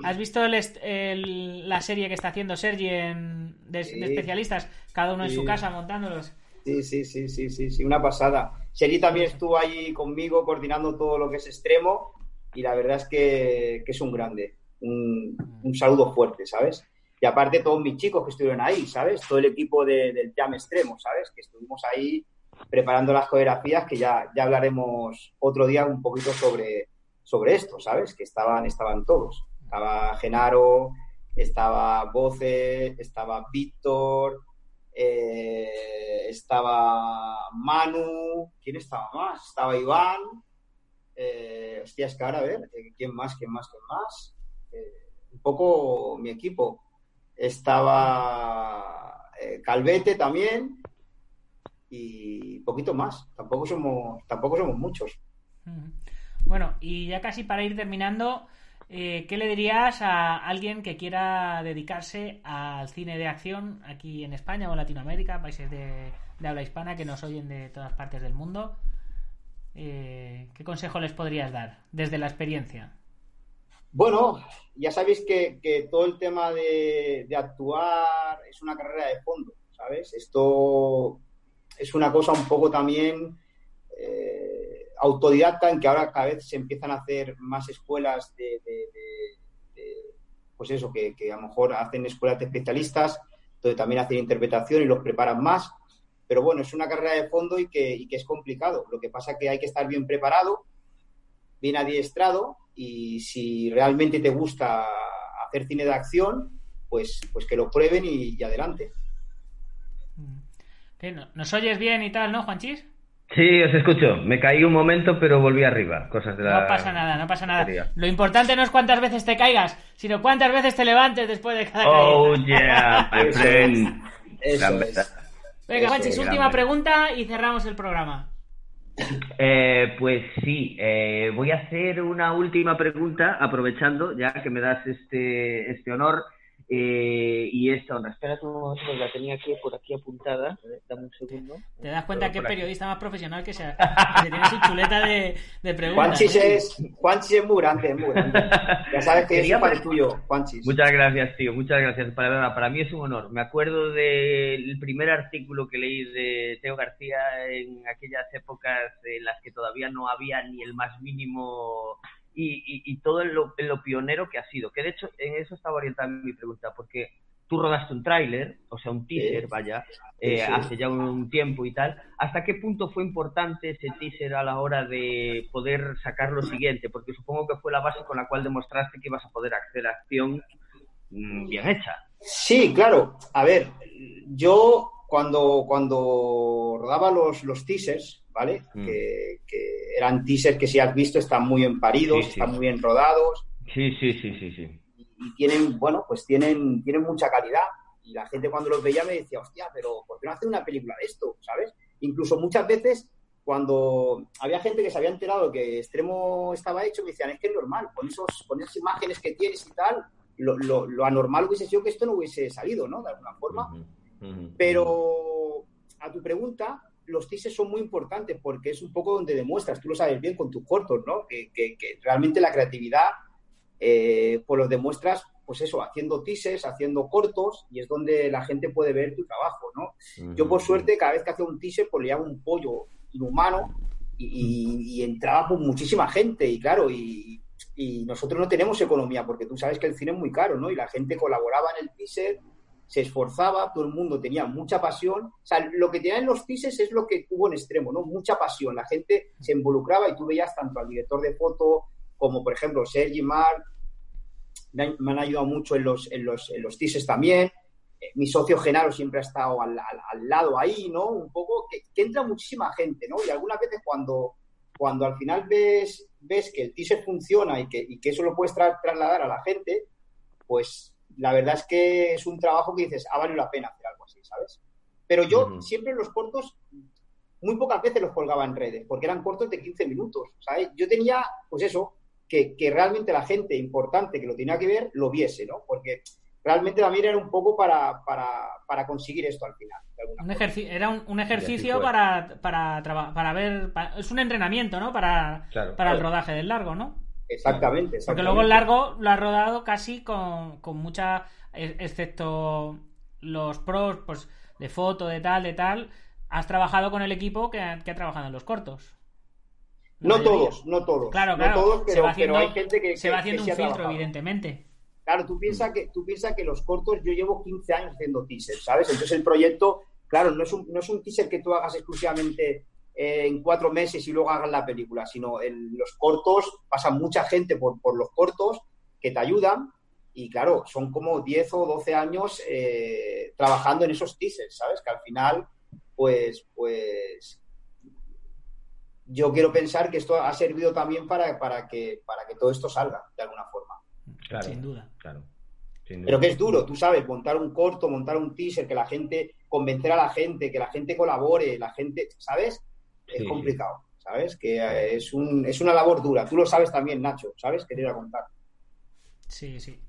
¿Has visto el, la serie que está haciendo Sergi en, de, Sí. de especialistas? Cada uno en su casa montándolos. Sí, sí, sí, sí, sí, sí, una pasada. Sergi también estuvo ahí conmigo coordinando todo lo que es extremo y la verdad es que, que es un grande. Un, un saludo fuerte, ¿sabes? Y aparte todos mis chicos que estuvieron ahí, ¿sabes? Todo el equipo de- del Jam Extremo, ¿sabes? Que estuvimos ahí preparando las coreografías, que ya, ya hablaremos otro día un poquito sobre, sobre esto, ¿sabes? Que estaban, estaban todos. Estaba Genaro, estaba Voce, estaba Víctor, eh, estaba Manu, ¿quién estaba más? Estaba Iván, eh, hostia, a ver, eh, ¿quién más, quién más, quién más? Eh, un poco mi equipo. Estaba eh, Calvete también y poquito más. Tampoco somos, tampoco somos muchos. Bueno, y ya casi para ir terminando, ¿qué le dirías a alguien que quiera dedicarse al cine de acción aquí en España o Latinoamérica, países de habla hispana que nos oyen de todas partes del mundo? Eh, ¿Qué consejo les podrías dar desde la experiencia? Bueno, ya sabéis que, que todo el tema de, de actuar es una carrera de fondo, ¿sabes? Esto es una cosa un poco también eh, autodidacta en que ahora cada vez se empiezan a hacer más escuelas de, pues eso, que, que a lo mejor hacen escuelas de especialistas, donde también hacen interpretación y los preparan más. Pero bueno, es una carrera de fondo y que, y que es complicado. Lo que pasa es que hay que estar bien preparado, bien adiestrado y si realmente te gusta hacer cine de acción, pues, pues que lo prueben y, y adelante. ¿Qué, no- ¿Nos oyes bien y tal, no, Juanchis? Sí, os escucho. Me caí un momento, pero volví arriba. Cosas de la... No pasa nada, no pasa nada. batería. Lo importante no es cuántas veces te caigas, sino cuántas veces te levantes después de cada Oh, caída. yeah, my Eso friend. Eso Gran es. Venga, Juanchis, grande. última pregunta y cerramos el programa. Eh, pues sí, eh, voy a hacer una última pregunta, aprovechando ya que me das este, este honor eh, y esta honra. Espérate un momento, porque la tenía aquí por aquí apuntada. Dame un segundo. Te das cuenta que es aquí. periodista más profesional que se, que se tiene su chuleta de, de preguntas. Juanchis es, Juanchis es muy grande, es muy grande. Ya sabes que es para el tuyo, Juanchis. Muchas gracias, tío. Muchas gracias. Para, para mí es un honor. Me acuerdo del primer artículo que leí de Teo García en aquellas épocas en las que todavía no había ni el más mínimo y, y- y todo en lo, en lo pionero que ha sido. Que de hecho en eso estaba orientada mi pregunta, porque tú rodaste un tráiler, o sea, un teaser, Sí. vaya, eh, Sí, hace ya un tiempo y tal. ¿Hasta qué punto fue importante ese teaser a la hora de poder sacar lo siguiente? Porque supongo que fue la base con la cual demostraste que ibas a poder hacer acción mm, bien hecha. Sí, claro. A ver, yo cuando, cuando rodaba los, los teasers, ¿vale? Mm. Que, que eran teasers que si has visto están muy bien paridos, Sí, sí. están muy bien rodados Sí, sí, sí, sí, sí. y tienen, bueno, pues tienen, tienen mucha calidad. Y la gente cuando los veía me decía, hostia, pero ¿por qué no hacen una película de esto? ¿Sabes? Incluso muchas veces cuando había gente que se había enterado que Extremo estaba hecho, me decían, es que es normal, con, esos, con esas imágenes que tienes y tal, lo, lo, lo anormal hubiese sido que esto no hubiese salido, ¿no? De alguna forma. Pero a tu pregunta, los teasers son muy importantes porque es un poco donde demuestras, tú lo sabes bien con tus cortos, ¿no? Que, que- que realmente la creatividad, eh, pues los demuestras, pues eso, haciendo teasers, haciendo cortos, y es donde la gente puede ver tu trabajo, ¿no? Yo, por suerte, cada vez que hacía un teaser, pues le daba un pollo inhumano y, y- y entraba muchísima gente, y claro, y, y nosotros no tenemos economía, porque tú sabes que el cine es muy caro, ¿no? Y la gente colaboraba en el teaser, se esforzaba, todo el mundo tenía mucha pasión. O sea, lo que tenían los teasers es lo que hubo en extremo, ¿no? Mucha pasión. La gente se involucraba y tú veías tanto al director de foto como, por ejemplo, Sergi Mar, me me han ayudado mucho en los, en los, en los teasers también. Eh, mi socio Genaro siempre ha estado al, al- lado ahí, ¿no? Un poco, que, entra muchísima gente, ¿no? Y algunas veces cuando, cuando al final ves, ves que el teaser funciona y que, y que eso lo puedes tra- trasladar a la gente, pues la verdad es que es un trabajo que dices, ha valido la pena hacer algo así, ¿sabes? Pero yo siempre los cortos, muy pocas veces los colgaba en redes, porque eran cortos de 15 minutos, ¿sabes? Yo tenía, pues eso, que, que realmente la gente importante que lo tenía que ver lo viese, ¿no? Porque realmente también era un poco para, para, para conseguir esto al final. Un era un, un ejercicio para, para, para ver. es un entrenamiento, ¿no? Para, Claro. para el rodaje del largo, ¿no? Exactamente, Porque exactamente. luego el largo lo has rodado casi con, con mucha. e- Excepto los pros, pues de foto, de tal, de tal. Has trabajado con el equipo que ha, que ha trabajado en los cortos. No todos, no todos. Claro, no claro. todos, se pero, va haciendo, pero hay gente que, se va haciendo un ha filtro, trabajado. evidentemente. claro, tú piensas que, tú piensas que los cortos, yo llevo 15 años haciendo teasers, ¿sabes? Entonces el proyecto, claro, no es un, no es un teaser que tú hagas exclusivamente en cuatro meses y luego hagas la película, sino en los cortos pasa mucha gente por, por los cortos que te ayudan y claro, son como 10 o 12 años eh, trabajando en esos teasers, ¿sabes? Que al final, pues, pues yo quiero pensar que esto ha servido también para, para, que, para que todo esto salga de alguna forma. Claro, Sin duda. Claro. sin duda. Pero que es duro, tú sabes, montar un corto, montar un teaser, que la gente, convencer a la gente, que la gente colabore, la gente, ¿sabes? Es Sí. complicado, ¿sabes? Que eh, es, un, es una labor dura. Tú lo sabes también, Nacho, ¿sabes? Que te iba a contar. Sí, sí.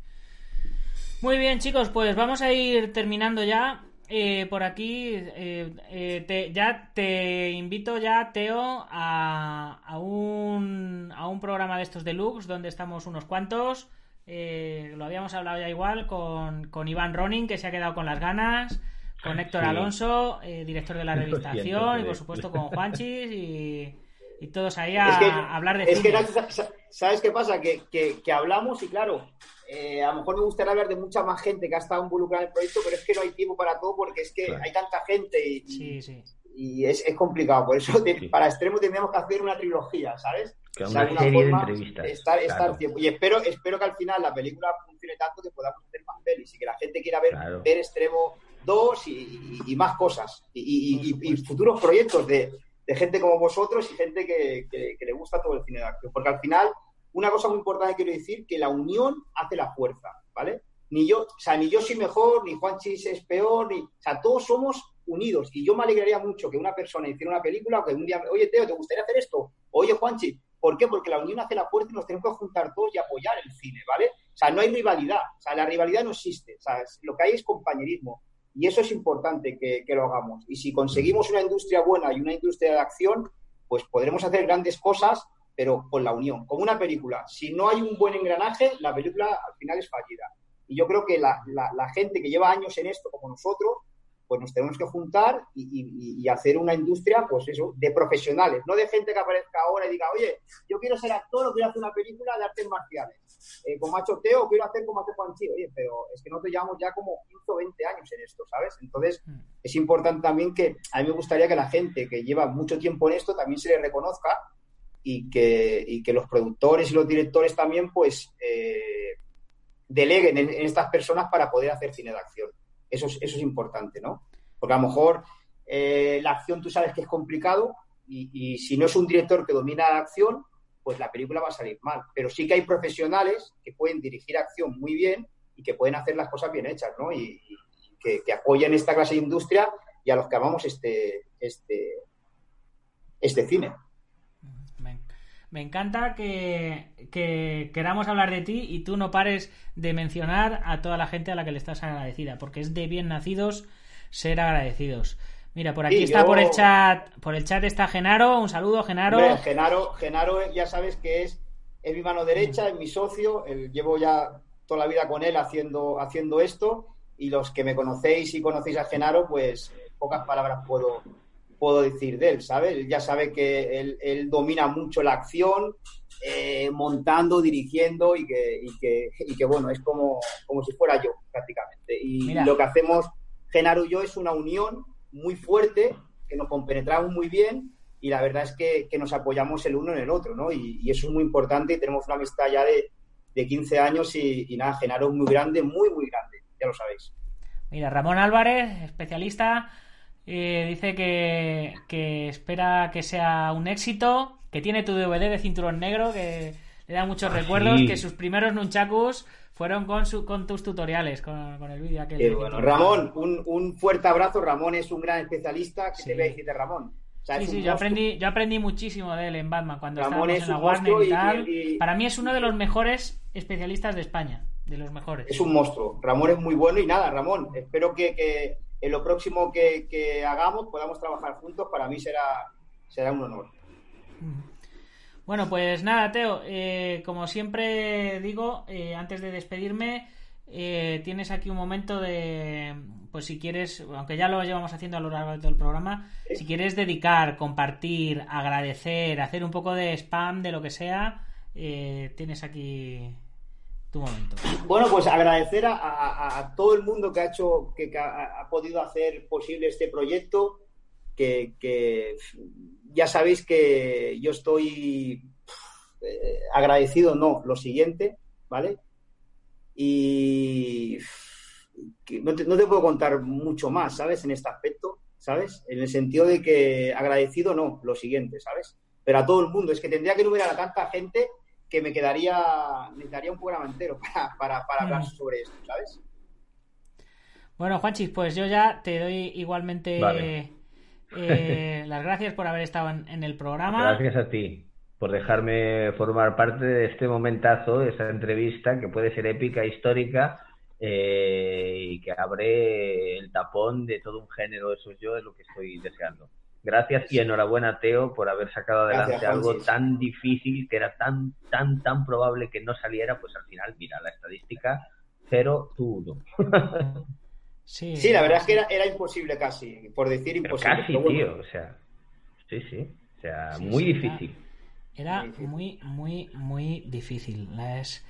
Muy bien, chicos, pues vamos a ir terminando ya. Eh, por aquí, eh, eh, te- ya te invito ya, Teo, a, a, un, a un programa de estos deluxe donde estamos unos cuantos. Eh, lo habíamos hablado ya igual con, con Iván Ronin, que se ha quedado con las ganas, con Héctor Sí. Alonso, eh, director de la revista Acción, y por supuesto con Juanchis y, y todos ahí a, Es que- a hablar de Es que, ¿sabes qué pasa? Que, que- que hablamos y claro, eh, a lo mejor me gustaría hablar de mucha más gente que ha estado involucrada en el proyecto, pero es que no hay tiempo para todo porque es que Claro. hay tanta gente y, Sí, sí. y es, es complicado. Por eso, te- Sí. para extremo tendríamos que hacer una trilogía, ¿sabes? Que O sea, de forma, entrevistas. Estar, estar claro. tiempo. Y espero, espero que al final la película funcione tanto que podamos hacer más pelis y que la gente quiera ver, Claro. ver Extremo 2 y, y- y más cosas. Y, y- futuros proyectos de, de gente como vosotros y gente que, que- que le gusta todo el cine de acción. Porque al final, una cosa muy importante quiero decir, que la unión hace la fuerza, ¿vale? Ni yo, o sea, ni yo soy mejor, ni Juanchis es peor, ni, o sea, todos somos unidos. Y yo me alegraría mucho que una persona hiciera una película o que un día, oye, Teo, ¿te gustaría hacer esto? Oye, Juanchi, ¿por qué? Porque la unión hace la fuerza y nos tenemos que juntar todos y apoyar el cine, ¿vale? O sea, no hay rivalidad, o sea, la rivalidad no existe, o sea, lo que hay es compañerismo. Y eso es importante que, que lo hagamos. Y si conseguimos una industria buena y una industria de acción, pues podremos hacer grandes cosas, pero con la unión. Como una película, si no hay un buen engranaje, la película al final es fallida. Y yo creo que la, la- la gente que lleva años en esto, como nosotros, pues nos tenemos que juntar y, y- y hacer una industria, pues eso, de profesionales, no de gente que aparezca ahora y diga, oye, yo quiero ser actor o quiero hacer una película de artes marciales. Eh, como ha hecho Teo, quiero hacer como hace Juanchi. Oye, pero es que nosotros llevamos ya como 15 o 20 años en esto, ¿sabes? Entonces, Mm. es importante también que a mí me gustaría que la gente que lleva mucho tiempo en esto también se le reconozca y que, y que los productores y los directores también, pues, eh, deleguen en, en estas personas para poder hacer cine de acción. Eso es, eso es importante, ¿no? Porque a lo mejor eh, la acción tú sabes que es complicado y, y si no es un director que domina la acción, pues la película va a salir mal. Pero sí que hay profesionales que pueden dirigir acción muy bien y que pueden hacer las cosas bien hechas, ¿no? Y, y que, que apoyen esta clase de industria y a los que amamos este, este, este cine. Me, encanta que, que queramos hablar de ti y tú no pares de mencionar a toda la gente a la que le estás agradecida, porque es de bien nacidos ser agradecidos. Mira, por aquí Sí, está yo- por el chat, por el chat está Genaro, un saludo Genaro. Hombre, Genaro, Genaro ya sabes que es, es mi mano derecha, es mi socio, el- llevo ya toda la vida con él haciendo, haciendo esto y los que me conocéis y conocéis a Genaro, pues pocas palabras puedo, puedo decir de él, ¿sabes? Ya sabe que él, él domina mucho la acción, eh, montando, dirigiendo y que, y que, y que, bueno, es como, como si fuera yo prácticamente. Y Mira. lo que hacemos Genaro y yo es una unión muy fuerte, que nos compenetramos muy bien y la verdad es que, que nos apoyamos el uno en el otro, ¿no? Y, y eso es muy importante y tenemos una amistad ya de, de 15 años y, y nada, Genaro es muy grande, muy, muy grande, ya lo sabéis. Mira, Ramón Álvarez, especialista, eh, dice que, que espera que sea un éxito, que tiene tu DVD de cinturón negro, que le da muchos recuerdos, sí. que sus primeros nunchakus fueron con, su, con tus tutoriales, con, con el vídeo aquel. Bueno. Ramón, un, un fuerte abrazo. Ramón es un gran especialista. ¿Qué Sí. te voy a decir de Ramón? O sea, Sí, sí, yo aprendí, yo aprendí muchísimo de él en Batman cuando Ramón estábamos es en la Warner y y- tal. y- Para mí es uno de los mejores especialistas de España, de los mejores. Es un monstruo. Ramón es muy bueno y nada, Ramón, espero que, que en lo próximo que, que hagamos podamos trabajar juntos. Para mí será, será un honor. Bueno, pues nada, Teo, eh, como siempre digo, eh, antes de despedirme, eh, tienes aquí un momento de, pues si quieres, aunque ya lo llevamos haciendo a lo largo de todo el programa, Sí. si quieres dedicar, compartir, agradecer, hacer un poco de spam de lo que sea, eh, tienes aquí tu momento. Bueno, pues agradecer a, todo el mundo que ha hecho, que, ha, podido hacer posible este proyecto, que, ya sabéis que yo estoy eh, agradecido, no, lo siguiente, ¿vale? Y no, te, no te puedo contar mucho más, ¿sabes? En este aspecto, ¿sabes? En el sentido de que agradecido, no, lo siguiente, ¿sabes? Pero a todo el mundo, es que tendría que enumerar a tanta gente que me quedaría, necesitaría un programa entero para, para, para hablar Mm. sobre esto, ¿sabes? Bueno, Juanchis, pues yo ya te doy igualmente Vale. eh, las gracias por haber estado en, en el programa. Gracias a ti por dejarme formar parte de este momentazo, de esta entrevista que puede ser épica, histórica eh, y que abre el tapón de todo un género. Eso yo es lo que estoy deseando. Gracias y enhorabuena, Teo, por haber sacado adelante Gracias, algo tan difícil que era tan, tan, tan probable que no saliera. Pues al final, mira, la estadística, cero, tú uno. Sí, Sí, la verdad es que era, era imposible casi, por decir Pero imposible. casi, pero bueno. tío, o sea, sí, sí, o sea, Sí, muy sí, difícil. Era Muy muy, muy, muy difícil. La Es,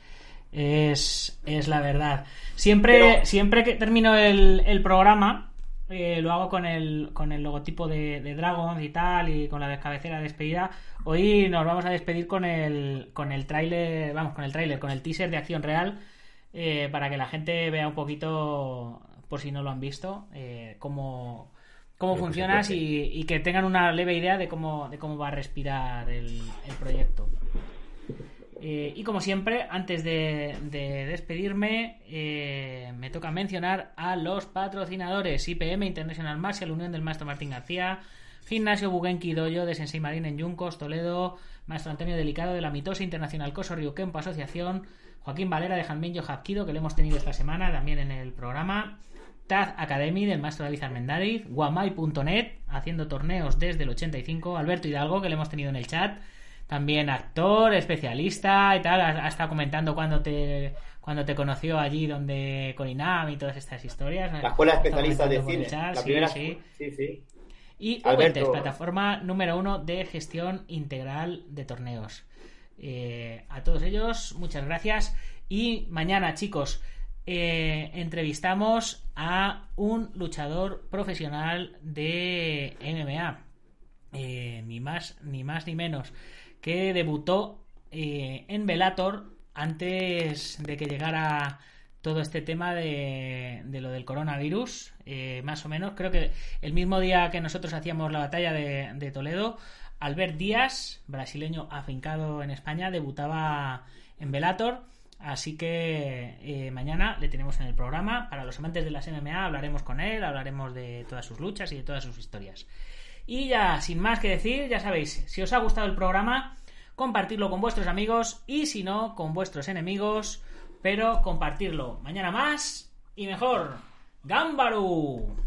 es, es la verdad. Siempre, Pero- siempre que termino el, el programa, eh, lo hago con el, con el logotipo de, de Dragon y tal, y con la cabecera de despedida. Hoy nos vamos a despedir con el, con el tráiler, vamos, con el tráiler, con el teaser de acción real, eh, para que la gente vea un poquito, por si no lo han visto, eh, cómo, cómo Lo que se funciona cuece. y, y que tengan una leve idea de cómo, de cómo va a respirar el, el proyecto. Eh, y como siempre, antes de, de despedirme, eh, me toca mencionar a los patrocinadores. IPM International Martial, Unión del Maestro Martín García, Gimnasio Bugenki Doyo de Sensei Marín en Yuncos, Toledo, Maestro Antonio Delicado de la Mitosa Internacional Coso Río Kempo Asociación, Joaquín Valera de Janmenyo Hapkido, que lo hemos tenido esta semana también en el programa, Taz Academy del maestro David Armendáriz, Guamai.net, haciendo torneos desde el 85, Alberto Hidalgo, que le hemos tenido en el chat, también actor, especialista y tal, ha, ha estado comentando cuando te cuando te conoció allí donde con Inam y todas estas historias. La escuela especialista de cine. la sí, primera sí. sí, sí. Y Alberto. Plataforma número uno de gestión integral de torneos. Eh, a todos ellos, muchas gracias. Y mañana, chicos, eh, entrevistamos a un luchador profesional de MMA. Eh, ni más ni más ni menos. Que debutó eh, en Velator antes de que llegara todo este tema de, lo del coronavirus, eh, más o menos. Creo que el mismo día que nosotros hacíamos la batalla de, de Toledo, Albert Díaz, brasileño afincado en España, debutaba en Velator. Así que eh, mañana le tenemos en el programa. Para los amantes de las MMA hablaremos con él, hablaremos de todas sus luchas y de todas sus historias. Y ya, sin más que decir, ya sabéis, si os ha gustado el programa, compartirlo con vuestros amigos y si no, con vuestros enemigos, pero compartirlo. Mañana más y mejor. ¡Gámbaru!